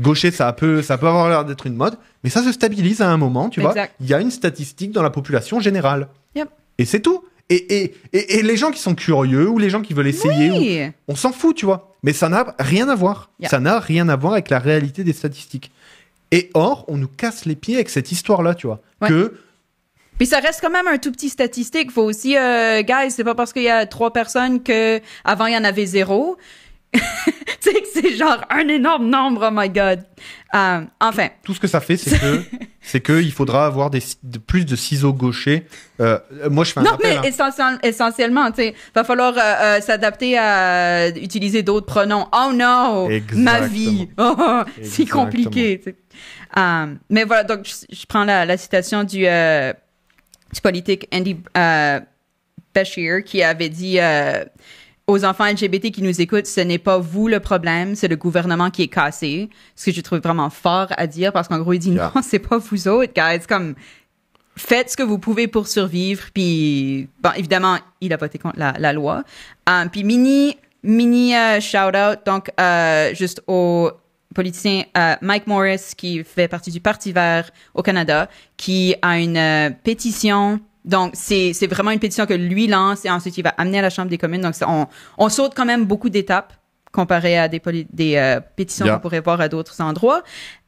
Speaker 1: Gaucher, ça peut, ça peut avoir l'air d'être une mode, mais ça se stabilise à un moment, tu vois.
Speaker 2: Exact.
Speaker 1: Il y a une statistique dans la population générale.
Speaker 2: Yep.
Speaker 1: Et c'est tout. Et, et, et, et les gens qui sont curieux ou les gens qui veulent essayer, ou- on s'en fout, tu vois. Mais ça n'a rien à voir. Ça n'a rien à voir avec la réalité des statistiques. Et or, on nous casse les pieds avec cette histoire-là, tu vois.
Speaker 2: Ouais.
Speaker 1: Que
Speaker 2: Puis ça reste quand même un tout petit statistique. Faut aussi, euh, guys, c'est pas parce qu'il y a trois personnes que avant il y en avait zéro. *laughs* tu sais que c'est genre un énorme nombre. Oh my god. Euh, enfin,
Speaker 1: tout ce que ça fait, c'est que *laughs* c'est que il faudra avoir des, de- plus de ciseaux gauchers. Euh, moi, je fais un
Speaker 2: non mais
Speaker 1: hein.
Speaker 2: essentiel- essentiellement, tu sais, va falloir euh, euh, s'adapter à utiliser d'autres pronoms. Oh non, ma vie, *laughs* Oh, c'est
Speaker 1: Exactement.
Speaker 2: compliqué. tu sais. Euh, mais voilà, donc je, je prends la, la citation du, euh, du politique Andy euh, Bashir qui avait dit euh, aux enfants LGBT qui nous écoutent, ce n'est pas vous le problème, c'est le gouvernement qui est cassé. Ce que j'ai trouvé vraiment fort à dire parce qu'en gros, il dit
Speaker 1: Yeah.
Speaker 2: non, *laughs* c'est pas vous autres, guys. Comme, faites ce que vous pouvez pour survivre. Puis, bon, évidemment, il a voté contre la, la loi. Euh, puis, mini, mini euh, shout-out, donc, euh, juste au politicien Mike Morris, qui fait partie du Parti vert au Canada, qui a une pétition. Donc, c'est c'est vraiment une pétition que lui lance et ensuite il va amener à la Chambre des communes. Donc, on, on saute quand même beaucoup d'étapes comparé à des, euh, pétitions
Speaker 1: Yeah.
Speaker 2: qu'on pourrait voir à d'autres endroits,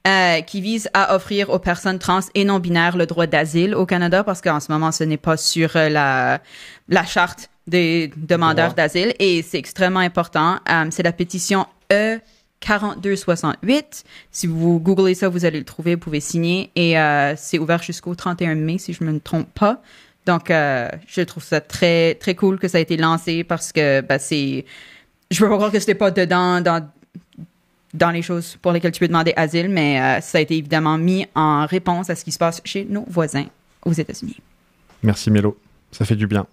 Speaker 2: euh, qui visent à offrir aux personnes trans et non binaires le droit d'asile au Canada parce qu'en ce moment, ce n'est pas sur euh, la, la charte des demandeurs d'asile et c'est extrêmement important. Euh, c'est la pétition E 4268. Si vous googlez ça, vous allez le trouver, vous pouvez signer et euh, c'est ouvert jusqu'au 31 mai si je me trompe pas. Donc, euh, je trouve ça très très cool que ça a été lancé parce que bah, c'est je peux pas croire que c'était pas dedans dans, dans les choses pour lesquelles tu peux demander asile, mais euh, ça a été évidemment mis en réponse à ce qui se passe chez nos voisins aux États-Unis.
Speaker 1: Merci Mélo, ça fait du bien.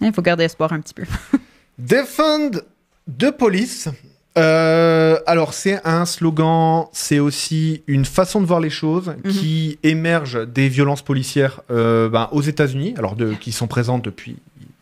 Speaker 2: Il faut garder espoir un petit peu. *laughs*
Speaker 1: Defend de police. Euh, alors c'est un slogan, c'est aussi une façon de voir les choses
Speaker 2: Mhm.
Speaker 1: qui émerge des violences policières euh, ben, aux États-Unis, alors de, qui sont présentes depuis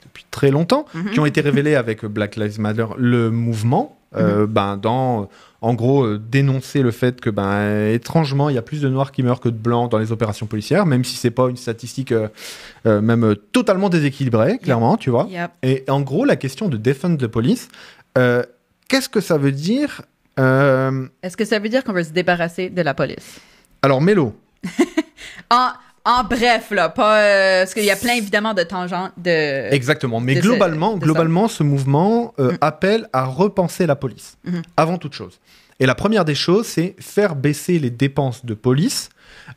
Speaker 1: depuis très longtemps,
Speaker 2: Mhm.
Speaker 1: qui ont été révélées avec Black Lives Matter, le mouvement, euh, ben dans en gros euh, dénoncer le fait que ben étrangement il y a plus de noirs qui meurent que de blancs dans les opérations policières, même si c'est pas une statistique euh, même totalement déséquilibrée, clairement, tu vois.
Speaker 2: Yep.
Speaker 1: Et en gros, la question de defund the police, euh, qu'est-ce que ça veut dire Euh,
Speaker 2: Est-ce que ça veut dire qu'on veut se débarrasser de la police?
Speaker 1: Alors, Mélo, *laughs*
Speaker 2: En, en bref, là, pas. euh, parce qu'il y a plein, évidemment, de tangentes de.
Speaker 1: exactement. Mais
Speaker 2: de ce-
Speaker 1: globalement, globalement, ce mouvement euh,
Speaker 2: Mm.
Speaker 1: appelle à repenser la police,
Speaker 2: Mhm.
Speaker 1: avant toute chose. Et la première des choses, c'est faire baisser les dépenses de police.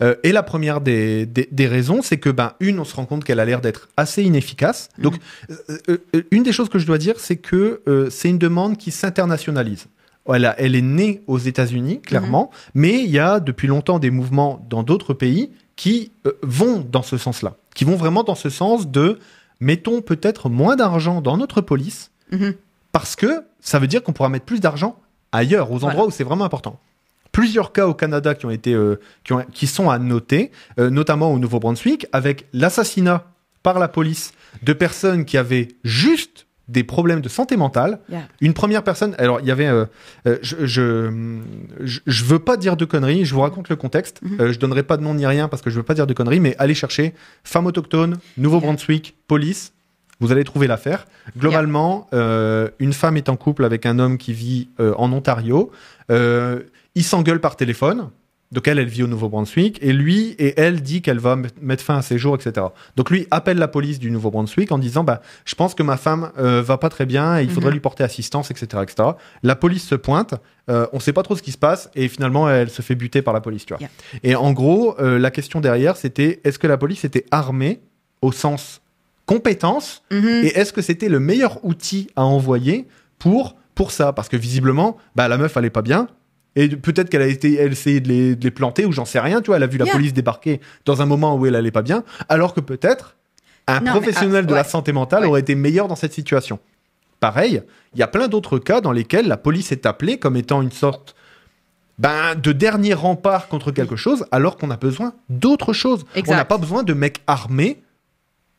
Speaker 1: Euh, et la première des, des- des raisons, c'est que, ben, une, on se rend compte qu'elle a l'air d'être assez inefficace.
Speaker 2: Mhm.
Speaker 1: Donc, euh, euh, une des choses que je dois dire, c'est que euh, c'est une demande qui s'internationalise. Elle, a- elle est née aux États-Unis, clairement, mais il y a depuis longtemps des mouvements dans d'autres pays qui euh, vont dans ce sens-là, qui vont vraiment dans ce sens de mettons peut-être moins d'argent dans notre police,
Speaker 2: Mhm.
Speaker 1: parce que ça veut dire qu'on pourra mettre plus d'argent ailleurs, aux endroits
Speaker 2: Voilà.
Speaker 1: où c'est vraiment important. Plusieurs cas au Canada qui ont été, euh, qui, ont- qui sont à noter, euh, notamment au Nouveau-Brunswick, avec l'assassinat par la police de personnes qui avaient juste des problèmes de santé mentale.
Speaker 2: Yeah.
Speaker 1: Une première personne, alors il y avait, euh, je, je, je, veux pas dire de conneries, je vous raconte le contexte.
Speaker 2: Mhm.
Speaker 1: Euh, je donnerai pas de nom ni rien parce que je veux pas dire de conneries, mais allez chercher femme autochtone, Nouveau-Brunswick, police. Vous allez trouver l'affaire. Globalement, euh, une femme est en couple avec un homme qui vit euh, en Ontario. Euh, ils s'engueulent par téléphone. Donc elle, elle vit au Nouveau-Brunswick. Et lui et elle dit qu'elle va met- mettre fin à ses jours, etc. Donc lui appelle la police du Nouveau-Brunswick en disant bah, Je pense que ma femme euh, va pas très bien et il faudrait
Speaker 2: Mhm.
Speaker 1: lui porter assistance, etc. etc. La police se pointe. euh, on sait pas trop ce qui se passe. Et finalement, elle se fait buter par la police. Tu vois.
Speaker 2: Yeah.
Speaker 1: Et en gros, euh, la question derrière, c'était est-ce que la police était armée au sens compétence
Speaker 2: Mhm.
Speaker 1: et est-ce que c'était le meilleur outil à envoyer pour, pour ça? Parce que visiblement, bah, la meuf allait pas bien. Et peut-être qu'elle a été, elle essayé de les, de les planter ou j'en sais rien, tu vois. Elle a vu la
Speaker 2: Yeah.
Speaker 1: police débarquer dans un moment où elle allait pas bien, alors que peut-être un
Speaker 2: Non, mais,
Speaker 1: professionnel
Speaker 2: ah,
Speaker 1: de la
Speaker 2: ouais.
Speaker 1: santé mentale
Speaker 2: Ouais.
Speaker 1: aurait été meilleur dans cette situation. Pareil, il y a plein d'autres cas dans lesquels la police est appelée comme étant une sorte ben, de dernier rempart contre quelque chose, alors qu'on a besoin d'autre chose.
Speaker 2: Exact.
Speaker 1: On n'a pas besoin de mecs armés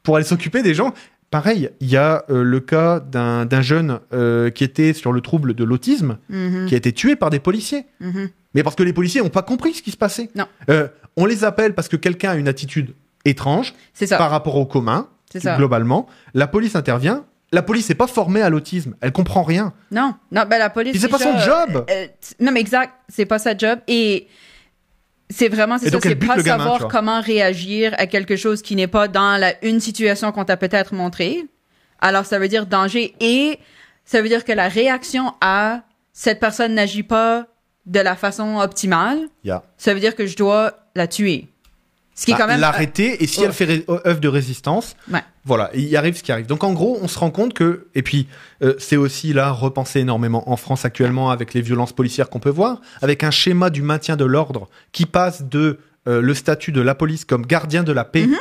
Speaker 1: pour aller s'occuper des gens. Pareil, il y a euh, le cas d'un jeune euh, qui était sur le trouble de l'autisme,
Speaker 2: Mhm.
Speaker 1: qui a été tué par des policiers.
Speaker 2: Mhm.
Speaker 1: Mais parce que les policiers n'ont pas compris ce qui se passait.
Speaker 2: Non.
Speaker 1: Euh, on les appelle parce que quelqu'un a une attitude étrange
Speaker 2: ça.
Speaker 1: par rapport au commun,
Speaker 2: ça.
Speaker 1: globalement. La police intervient. La police n'est pas formée à l'autisme. Elle comprend rien.
Speaker 2: Non, non, ben la police.
Speaker 1: C'est pas son job.
Speaker 2: non, mais exact, c'est pas sa job. Et c'est vraiment, c'est ça, c'est pas
Speaker 1: gamin,
Speaker 2: savoir comment réagir à quelque chose qui n'est pas dans la, une situation qu'on t'a peut-être montrée. Alors, ça veut dire danger et ça veut dire que la réaction à cette personne n'agit pas de la façon optimale. Ça veut dire que je dois la tuer. Ce qui est
Speaker 1: Bah,
Speaker 2: quand même.
Speaker 1: l'arrêter et si
Speaker 2: ouais.
Speaker 1: elle fait ré- œuvre de résistance,
Speaker 2: Ouais.
Speaker 1: voilà, il arrive ce qui arrive. Donc en gros, on se rend compte que et puis euh, c'est aussi là repensé énormément en France actuellement avec les violences policières qu'on peut voir, avec un schéma du maintien de l'ordre qui passe de euh, le statut de la police comme gardien de la paix.
Speaker 2: Mhm.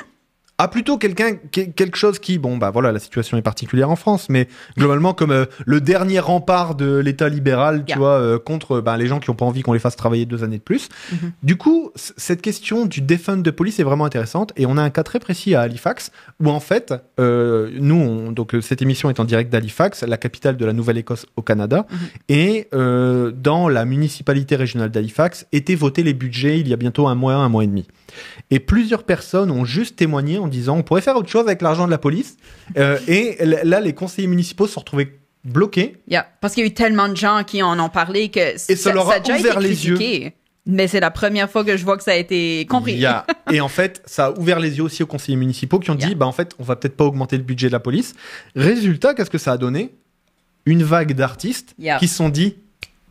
Speaker 1: À plutôt quelqu'un, quelque chose qui, bon, bah voilà, la situation est particulière en France, mais globalement comme euh, le dernier rempart de l'État libéral, tu
Speaker 2: Yeah.
Speaker 1: vois, euh, contre bah, les gens qui n'ont pas envie qu'on les fasse travailler deux années de plus.
Speaker 2: Mhm.
Speaker 1: Du coup, cette question du defund de police est vraiment intéressante et on a un cas très précis à Halifax où en fait, euh, nous, on- donc euh, cette émission est en direct d'Halifax, la capitale de la Nouvelle-Écosse au Canada,
Speaker 2: Mhm.
Speaker 1: et euh, dans la municipalité régionale d'Halifax étaient votés les budgets il y a bientôt un mois, un mois et demi. Et plusieurs personnes ont juste témoigné en disant on pourrait faire autre chose avec l'argent de la police. Euh, *laughs* et là, les conseillers municipaux se sont retrouvés bloqués.
Speaker 2: Yeah. Parce qu'il y a eu tellement de gens qui en ont parlé que
Speaker 1: Et ça leur a
Speaker 2: déjà
Speaker 1: ouvert
Speaker 2: été
Speaker 1: les
Speaker 2: critiqué. Mais c'est la première fois que je vois que ça a été compris. *laughs*
Speaker 1: Et en fait, ça a ouvert les yeux aussi aux conseillers municipaux qui ont dit bah en fait, on va peut-être pas augmenter le budget de la police. Résultat, qu'est-ce que ça a donné? Une vague d'artistes qui se sont dit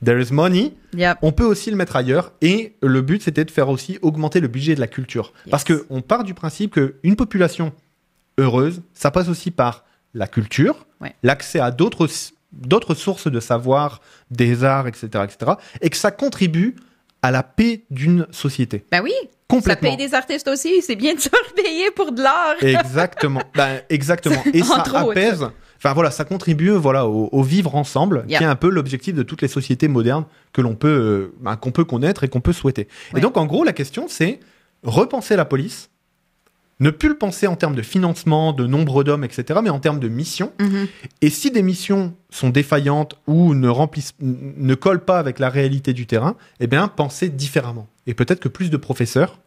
Speaker 1: there is money,
Speaker 2: Yep.
Speaker 1: on peut aussi le mettre ailleurs. Et le but, c'était de faire aussi augmenter le budget de la culture.
Speaker 2: Yes.
Speaker 1: Parce que on part du principe qu'une population heureuse, ça passe aussi par la culture,
Speaker 2: Ouais.
Speaker 1: l'accès à d'autres sources de savoir, des arts, etc., etc., et que ça contribue à la paix d'une société.
Speaker 2: Ben oui.
Speaker 1: Complètement.
Speaker 2: Ça paye des artistes aussi. C'est bien de se repayer pour de l'art.
Speaker 1: Exactement. ben, exactement. *laughs* Et ça
Speaker 2: autres.
Speaker 1: Enfin voilà, ça contribue voilà au, au vivre ensemble,
Speaker 2: Yeah.
Speaker 1: qui est un peu l'objectif de toutes les sociétés modernes que l'on peut euh, ben, qu'on peut connaître et qu'on peut souhaiter.
Speaker 2: Ouais.
Speaker 1: Et donc en gros, la question c'est repenser la police, ne plus le penser en termes de financement, de nombre d'hommes, etc., mais en termes de mission.
Speaker 2: Mhm.
Speaker 1: Et si des missions sont défaillantes ou ne remplissent, ne collent pas avec la réalité du terrain, eh bien, penser différemment. Et peut-être que plus de professeurs,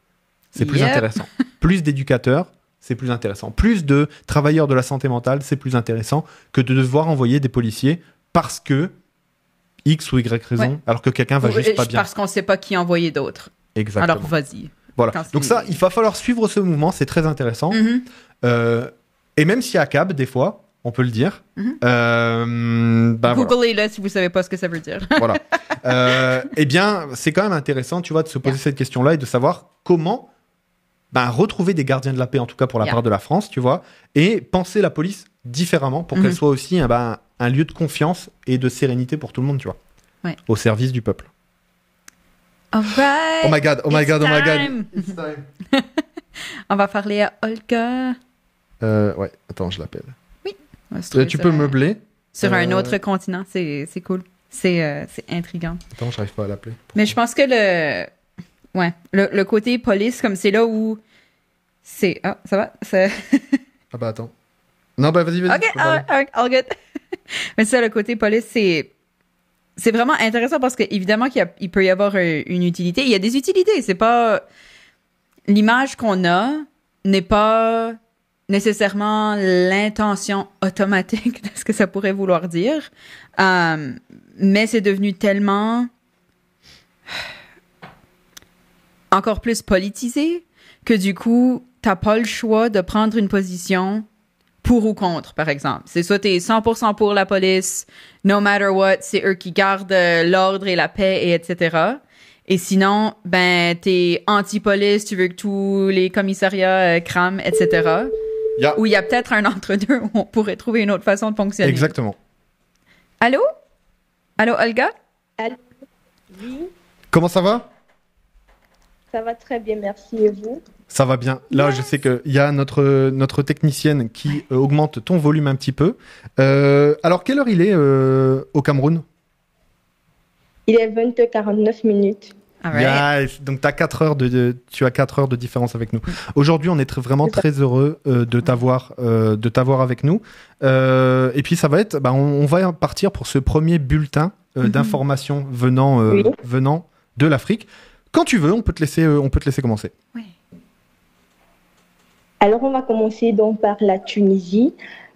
Speaker 1: c'est plus intéressant. Plus d'éducateurs, c'est plus intéressant. Plus de travailleurs de la santé mentale, c'est plus intéressant que de devoir envoyer des policiers parce que X ou Y raison,
Speaker 2: Ouais.
Speaker 1: alors que quelqu'un va
Speaker 2: Ou-
Speaker 1: juste
Speaker 2: euh,
Speaker 1: pas bien.
Speaker 2: Parce qu'on sait pas qui envoyer d'autres.
Speaker 1: Exactement.
Speaker 2: Alors vas-y.
Speaker 1: voilà. Donc ça, il va falloir suivre ce mouvement, c'est très intéressant.
Speaker 2: Mhm.
Speaker 1: Euh, et même si à cab, des fois, on peut le dire,
Speaker 2: Mhm.
Speaker 1: euh, ben voilà.
Speaker 2: Googlez-le si vous savez pas ce que ça veut dire.
Speaker 1: voilà. *laughs* Euh, eh bien, c'est quand même intéressant, tu vois, de se poser
Speaker 2: Yeah.
Speaker 1: cette question-là et de savoir comment ben, retrouver des gardiens de la paix, en tout cas pour la
Speaker 2: Yeah.
Speaker 1: part de la France, tu vois, et penser la police différemment pour
Speaker 2: Mhm.
Speaker 1: qu'elle soit aussi un, ben, un lieu de confiance et de sérénité pour tout le monde, tu vois,
Speaker 2: Ouais.
Speaker 1: au service du peuple.
Speaker 2: Alright.
Speaker 1: Oh my god, oh my
Speaker 2: It's
Speaker 1: god, oh my god.
Speaker 2: time.
Speaker 1: It's time. *laughs*
Speaker 2: On va parler à Olga.
Speaker 1: Euh, ouais, attends, je l'appelle.
Speaker 2: Se
Speaker 1: Euh, tu peux
Speaker 2: un-
Speaker 1: meubler.
Speaker 2: Sur un
Speaker 1: Euh,
Speaker 2: autre continent, c'est c'est cool. C'est euh, c'est intriguant.
Speaker 1: Attends, j'arrive pas à l'appeler.
Speaker 2: Mais je pense que le. Ouais, le, le côté police, comme c'est là où. C'est. Ah, ça va? *laughs*
Speaker 1: Ah bah attends. Non, bah vas-y, vas-y.
Speaker 2: Ok, all, all- all good. *laughs* Mais ça, le côté police, c'est. C'est vraiment intéressant parce que, évidemment, qu'il il peut y avoir euh, une utilité. Il y a des utilités. C'est pas. L'image qu'on a n'est pas nécessairement l'intention automatique *laughs* de ce que ça pourrait vouloir dire. Euh, mais c'est devenu tellement. Encore plus politisé que du coup, t'as pas le choix de prendre une position pour ou contre, par exemple. C'est soit t'es 100% pour la police, no matter what, c'est eux qui gardent euh, l'ordre et la paix, et etc. Et sinon, ben, t'es anti-police, tu veux que tous les commissariats euh, crament, etc.
Speaker 1: Il y a-
Speaker 2: Ou il y a peut-être un entre-deux où on pourrait trouver une autre façon de fonctionner.
Speaker 1: Exactement.
Speaker 2: Allô? Allô, Olga?
Speaker 3: Oui,
Speaker 1: Comment ça va?
Speaker 3: Ça va très bien, merci. Et vous
Speaker 1: Ça va bien. Là, je sais qu'il y a notre, notre technicienne qui euh, augmente ton volume un petit peu. Euh, alors, quelle heure il est euh, au Cameroun?
Speaker 3: Il est 20h49 minutes.
Speaker 2: All right.
Speaker 1: Yes. Donc, as 4 heures de, de- tu as 4 heures de différence avec nous. Aujourd'hui, on est très- vraiment très heureux euh, de t'avoir euh, de t'avoir avec nous. Euh, et puis, ça va être, bah, on, on va partir pour ce premier bulletin euh,
Speaker 2: Mhm.
Speaker 1: d'informations venant, euh,
Speaker 3: Oui.
Speaker 1: venant de l'Afrique. Quand tu veux, on peut te laisser, euh, on peut te laisser commencer.
Speaker 2: Ouais.
Speaker 3: Alors, on va commencer donc par la Tunisie,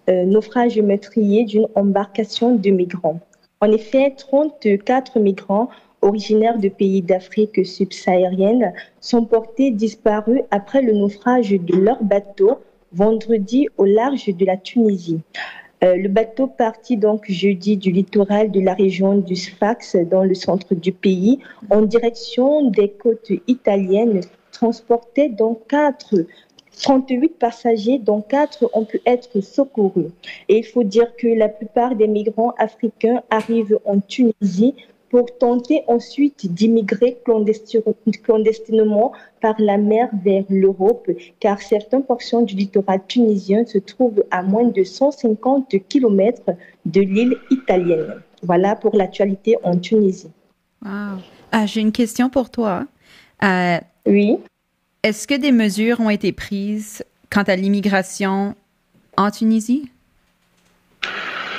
Speaker 3: euh, naufrage meurtrier d'une embarcation de migrants. En effet, 34 migrants originaires de pays d'Afrique subsaharienne sont portés disparus après le naufrage de leur bateau vendredi au large de la Tunisie. Euh, le bateau partit donc jeudi du littoral de la région du Sfax dans le centre du pays en direction des côtes italiennes transportait donc quatre 38 passagers, dont 4 ont pu être secourus. Et il faut dire que la plupart des migrants africains arrivent en Tunisie pour tenter ensuite d'immigrer clandesti- clandestinement par la mer vers l'Europe, car certaines portions du littoral tunisien se trouvent à moins de 150 km de l'île italienne. Voilà pour l'actualité en Tunisie.
Speaker 2: Wow. Ah, J'ai une question pour toi. Euh,
Speaker 3: Oui.
Speaker 2: Est-ce que des mesures ont été prises quant à l'immigration en Tunisie?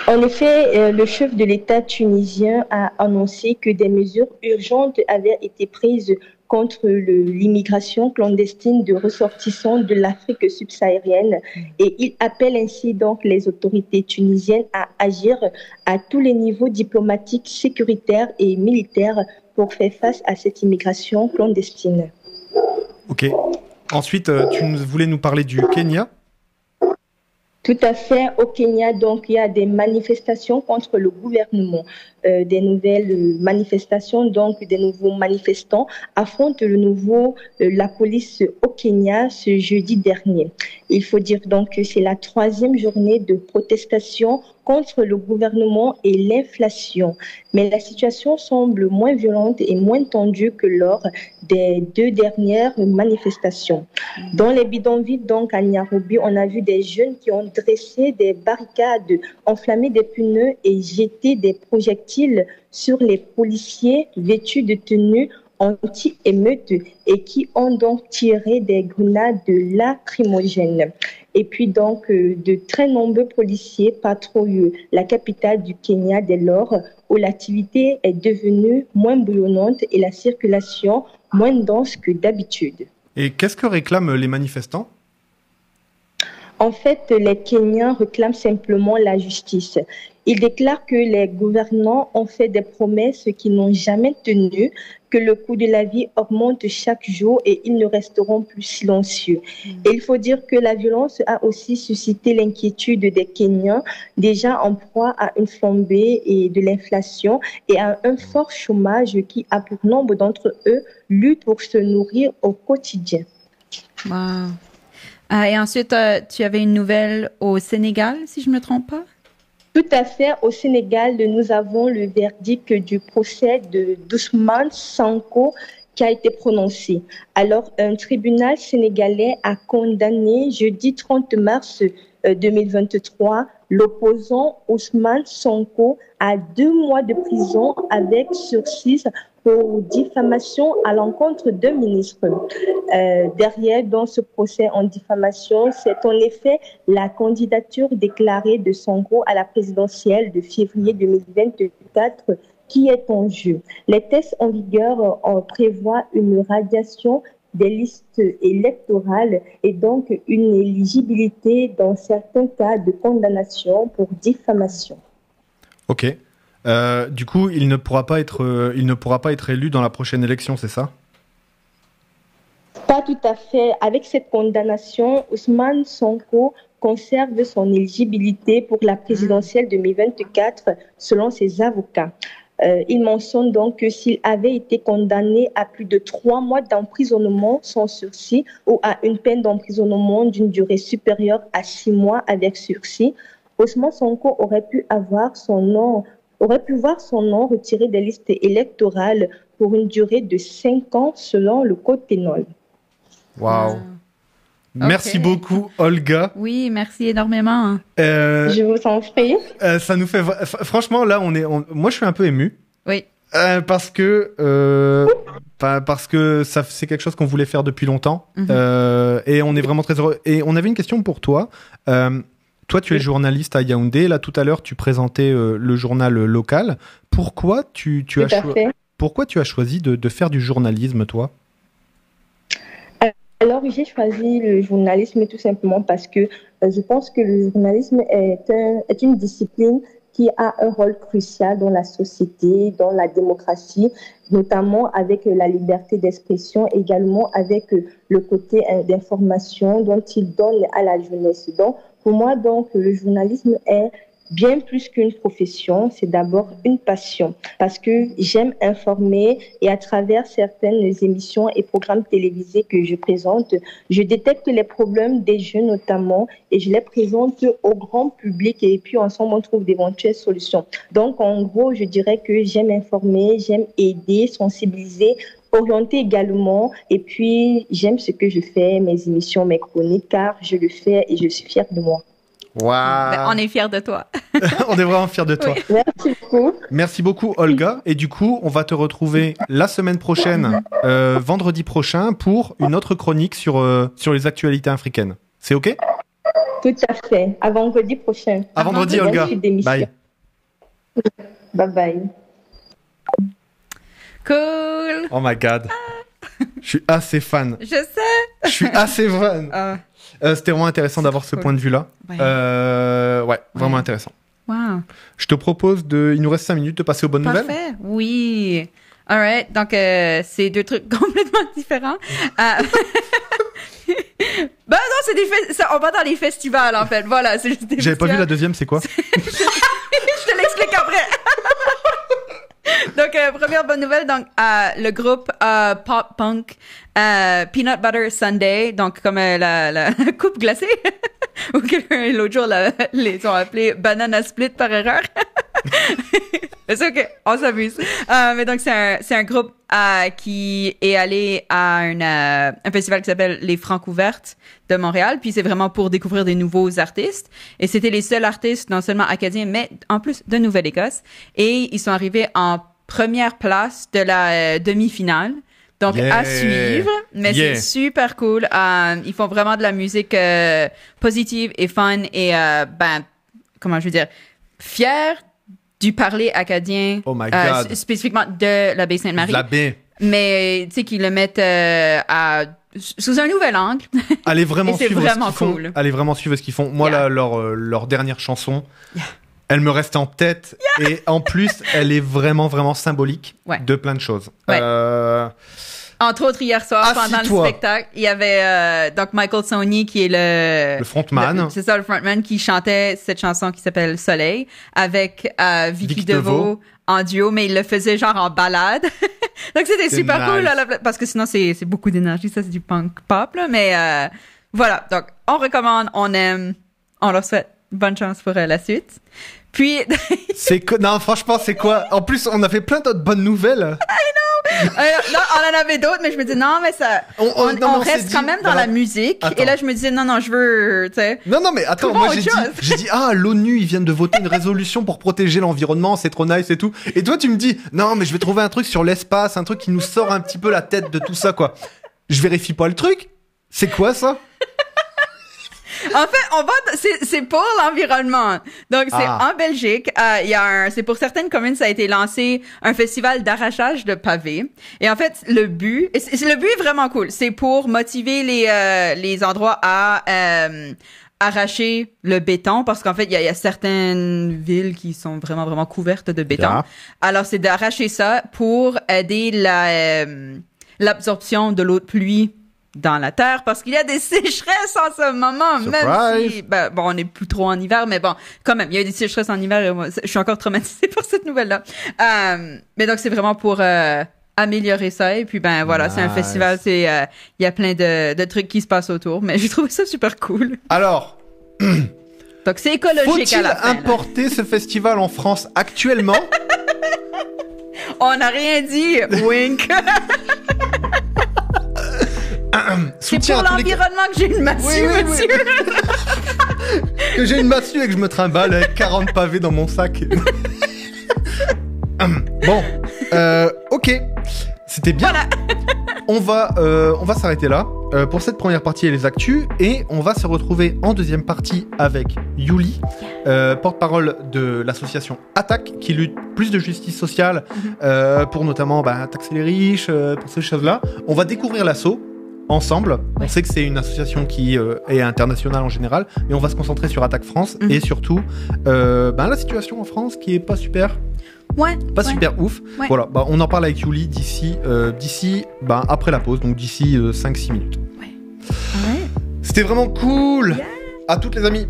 Speaker 3: En effet, euh, le chef de l'État tunisien a annoncé que des mesures urgentes avaient été prises contre l'immigration clandestine de ressortissants de l'Afrique subsaharienne et il appelle ainsi donc les autorités tunisiennes à agir à tous les niveaux diplomatiques, sécuritaires et militaires pour faire face à cette immigration clandestine.
Speaker 1: Ok. Ensuite, euh, tu voulais nous parler du Kenya.
Speaker 3: Tout à fait. Au Kenya, donc, il y a des manifestations contre le gouvernement. Euh, des nouvelles manifestations, donc des nouveaux manifestants affrontent le nouveau euh, la police au Kenya ce jeudi dernier. Il faut dire donc que c'est la troisième journée de protestation contre le gouvernement et l'inflation. Mais la situation semble moins violente et moins tendue que lors des deux dernières manifestations. Dans les bidonvilles, donc à Nairobi, on a vu des jeunes qui ont dressé des barricades, enflammé des pneus et jeté des projectiles sur les policiers vêtus de tenues anti-émeutes et qui ont donc tiré des grenades lacrymogènes. Et puis donc, euh, de très nombreux policiers patrouillent la capitale du Kenya dès lors où l'activité est devenue moins bouillonnante et la circulation moins dense que d'habitude.
Speaker 1: Et qu'est-ce que réclament les manifestants?
Speaker 3: En fait, les Kenyans réclament simplement la justice. Ils déclarent que les gouvernants ont fait des promesses qui n'ont jamais tenues, que le coût de la vie augmente chaque jour et ils ne resteront plus silencieux. Mm. Et il faut dire que la violence a aussi suscité l'inquiétude des Kenyans, déjà en proie à une flambée et de l'inflation et à un fort chômage qui a pour nombre d'entre eux luttent pour se nourrir au quotidien.
Speaker 2: Wow. Ah, et ensuite, euh, tu avais une nouvelle au Sénégal, si je ne me trompe pas?
Speaker 3: Tout à fait. Au Sénégal, nous avons le verdict du procès de Dousmane Sanko qui a été prononcé. Alors, un tribunal sénégalais a condamné jeudi 30 mars 2023 euh, l'opposant Ousmane Sonko à deux mois de prison avec sursis pour diffamation à l'encontre d'un ministre. Euh, derrière, dans ce procès en diffamation, c'est en effet la candidature déclarée de Sonko à la présidentielle de février 2024 qui est en jeu. Les tests en vigueur en prévoient une radiation des listes électorales et donc une éligibilité dans certains cas de condamnation pour diffamation.
Speaker 1: Ok. Euh, du coup, il ne pourra pas être, euh, il ne pourra pas être élu dans la prochaine élection, c'est ça?
Speaker 3: Pas tout à fait. Avec cette condamnation, Ousmane Sonko conserve son éligibilité pour la présidentielle 2024 selon ses avocats. Euh, il mentionne donc que s'il avait été condamné à plus de trois mois d'emprisonnement sans sursis ou à une peine d'emprisonnement d'une durée supérieure à six mois avec sursis, Ousmane Sonko aurait pu avoir son nom aurait pu voir son nom retiré des listes électorales pour une durée de 5 ans selon le code pénal.
Speaker 1: Waouh. Merci beaucoup, Olga.
Speaker 2: Oui, merci énormément.
Speaker 3: Euh, je vous en prie.
Speaker 1: Euh, ça nous fait franchement là, on est, moi je suis un peu ému.
Speaker 2: Oui.
Speaker 1: Euh, parce que parce que ça c'est quelque chose qu'on voulait faire depuis longtemps mhm. et on est vraiment très heureux. Et on avait une question pour toi. Toi, tu es journaliste à Yaoundé. Là, tout à l'heure, tu présentais euh, le journal local. Pourquoi tu, as, Pourquoi tu as choisi de, faire du journalisme, toi?
Speaker 3: Alors, j'ai choisi le journalisme tout simplement parce que euh, je pense que le journalisme est, est, une discipline qui a un rôle crucial dans la société, dans la démocratie, notamment avec la liberté d'expression, également avec le côté d'information dont il donne à la jeunesse. Donc, pour moi, donc, le journalisme est bien plus qu'une profession, c'est d'abord une passion parce que j'aime informer et à travers certaines émissions et programmes télévisés que je présente, je détecte les problèmes des jeunes notamment et je les présente au grand public et puis ensemble on trouve d'éventuelles solutions. Donc en gros, je dirais que j'aime informer, j'aime aider, sensibiliser orienter également. Et puis, j'aime ce que je fais, mes émissions, mes chroniques, car je le fais et je suis fière de moi.
Speaker 1: Wow. Ben,
Speaker 2: on est fiers de toi. *laughs* *laughs*
Speaker 1: on est vraiment fiers de toi.
Speaker 3: Merci beaucoup.
Speaker 1: Merci beaucoup, Olga. Et du coup, on va te retrouver la semaine prochaine, euh, vendredi prochain, pour une autre chronique sur, euh, sur les actualités africaines. C'est OK?
Speaker 3: Tout à fait. À vendredi prochain.
Speaker 1: À vendredi, Olga. Bye.
Speaker 3: Bye bye.
Speaker 2: Cool.
Speaker 1: Oh my god. Je suis assez fan.
Speaker 2: Je sais.
Speaker 1: Je suis assez fan. Ah. Euh, c'était vraiment intéressant d'avoir ce point de vue-là. Ouais. Euh, ouais, vraiment intéressant.
Speaker 2: Wow.
Speaker 1: Je te propose de. Il nous reste 5 minutes de passer aux bonnes
Speaker 2: Parfait.
Speaker 1: nouvelles.
Speaker 2: Oui. All right. Donc, euh, c'est deux trucs *laughs* complètement différents. *laughs* Ben non, c'est des fe- on va dans les festivals en fait. Voilà, c'est juste des
Speaker 1: J'avais pas vu la deuxième, c'est quoi? *laughs*
Speaker 2: Je te l'explique après. donc, euh, première bonne nouvelle, donc euh, le groupe euh, pop punk euh, Peanut Butter Sunday, donc comme euh, la, la *laughs* coupe glacée, *laughs* ou quelqu'un l'autre jour la- les ont appelé Banana Split par erreur. *laughs* c'est ok, on s'amuse. Euh, mais donc c'est un c'est un groupe euh, qui est allé à un, euh, un festival qui s'appelle les Francs ouvertes de Montréal, puis c'est vraiment pour découvrir des nouveaux artistes. Et c'était les seuls artistes, non seulement acadiens, mais en plus de Nouvelle-Écosse. Et ils sont arrivés en première place de la demi-finale. Donc
Speaker 1: Yeah.
Speaker 2: à suivre, mais
Speaker 1: Yeah.
Speaker 2: c'est super cool. Euh, ils font vraiment de la musique euh, positive et fun et euh, ben comment je veux dire fier du parler acadien,
Speaker 1: Oh my God.
Speaker 2: spécifiquement de la baie Sainte-Marie.
Speaker 1: La baie.
Speaker 2: Mais tu sais qu'ils le mettent à, sous un nouvel angle.
Speaker 1: Allez *laughs* vraiment suivre
Speaker 2: vraiment
Speaker 1: ce qu'ils font.
Speaker 2: cool.
Speaker 1: Allez vraiment suivre ce qu'ils font. Moi,
Speaker 2: Yeah.
Speaker 1: là, leur, leur dernière chanson, elle me reste en tête. Et en plus, elle est vraiment, vraiment symbolique
Speaker 2: Ouais.
Speaker 1: de plein de choses.
Speaker 2: Ouais.
Speaker 1: Euh,
Speaker 2: Entre autres, hier soir, pendant le spectacle, il y avait euh, donc Michael Sony qui est le
Speaker 1: le frontman.
Speaker 2: C'est ça, le frontman qui chantait cette chanson qui s'appelle Soleil avec euh, Vicky,
Speaker 1: Vicky
Speaker 2: Deveau,
Speaker 1: Deveau.
Speaker 2: en duo, mais il le faisait genre en balade. *laughs* Donc c'était super
Speaker 1: nice.
Speaker 2: cool parce que sinon c'est c'est beaucoup d'énergie, ça c'est du punk pop là, mais euh, voilà. Donc on recommande, on aime, on leur souhaite bonne chance pour euh, la suite. Puis *laughs*
Speaker 1: C'est que... Non, franchement, c'est quoi? En plus, on a fait plein d'autres bonnes nouvelles.
Speaker 2: Euh, non, on en avait d'autres, mais je me dis non, mais ça,
Speaker 1: On-
Speaker 2: on,
Speaker 1: on- non, mais
Speaker 2: on
Speaker 1: on s'est
Speaker 2: reste
Speaker 1: dit,
Speaker 2: quand même dans
Speaker 1: voilà.
Speaker 2: la musique.
Speaker 1: Attends.
Speaker 2: Et là, je me disais non, non, je veux.
Speaker 1: Non, non, mais attends, moi j'ai dit, j'ai dit, ah, l'ONU, ils viennent de voter une résolution pour protéger l'environnement, c'est trop nice et tout. Et toi, tu me dis, non, mais je vais trouver un truc sur l'espace, un truc qui nous sort un petit peu la tête de tout ça, quoi. Je vérifie pas le truc. C'est quoi ça?
Speaker 2: En fait, on va, c'est, c'est pour l'environnement. Donc, c'est
Speaker 1: Ah.
Speaker 2: en Belgique. euh, Il y a un, c'est pour certaines communes, ça a été lancé un festival d'arrachage de pavés. Et en fait, le but, c'est, le but est vraiment cool. C'est pour motiver les, euh, les endroits à, euh, arracher le béton parce qu'en fait, il y, y a certaines villes qui sont vraiment, vraiment couvertes de béton.
Speaker 1: Yeah.
Speaker 2: Alors, c'est d'arracher ça pour aider la, euh, l'absorption de l'eau de pluie dans la terre parce qu'il y a des *laughs* sécheresses en ce moment, même
Speaker 1: Surprise.
Speaker 2: si, ben, bon, on n'est plus trop en hiver, mais bon, quand même, il y a des sécheresses en hiver et moi, je suis encore traumatisée *laughs* par cette nouvelle-là. Euh, mais donc, c'est vraiment pour euh, améliorer ça et puis, ben voilà, c'est un festival, c'est, euh, il y a plein de, de trucs qui se passent autour, mais j'ai trouvé ça super cool.
Speaker 1: Alors, *clears throat*
Speaker 2: Donc, c'est écologique à
Speaker 1: faut-il
Speaker 2: la fin. là.
Speaker 1: importer ce festival en France actuellement? *laughs*
Speaker 2: On n'a rien dit, wink. *coughs* c'est
Speaker 1: Soutien
Speaker 2: pour
Speaker 1: les
Speaker 2: l'environnement que j'ai une massue,
Speaker 1: Oui, oui, *laughs* que j'ai une massue et que je me trimballe avec 40 pavés dans mon sac. *coughs* bon, euh, ok, c'était bien.
Speaker 2: Voilà. *laughs*
Speaker 1: On va, euh, on va s'arrêter là euh, pour cette première partie et les actus et on va se retrouver en deuxième partie avec Yuli, porte-parole de l'association Attaque qui lutte plus de justice sociale euh, pour notamment bah, taxer les riches, pour ces choses-là. On va découvrir l'assaut ensemble. On sait que c'est une association qui euh, est internationale en général, mais on va se concentrer sur Attaque France
Speaker 2: Mhm.
Speaker 1: et surtout euh, bah, la situation en France qui est pas super,
Speaker 2: Ouais.
Speaker 1: pas
Speaker 2: ouais.
Speaker 1: super ouf.
Speaker 2: Ouais.
Speaker 1: Voilà, bah, on en parle avec Yuli d'ici, euh, d'ici, bah, après la pause, donc d'ici 5-6 minutes.
Speaker 2: Ouais.
Speaker 1: C'était vraiment cool. À toutes les amis.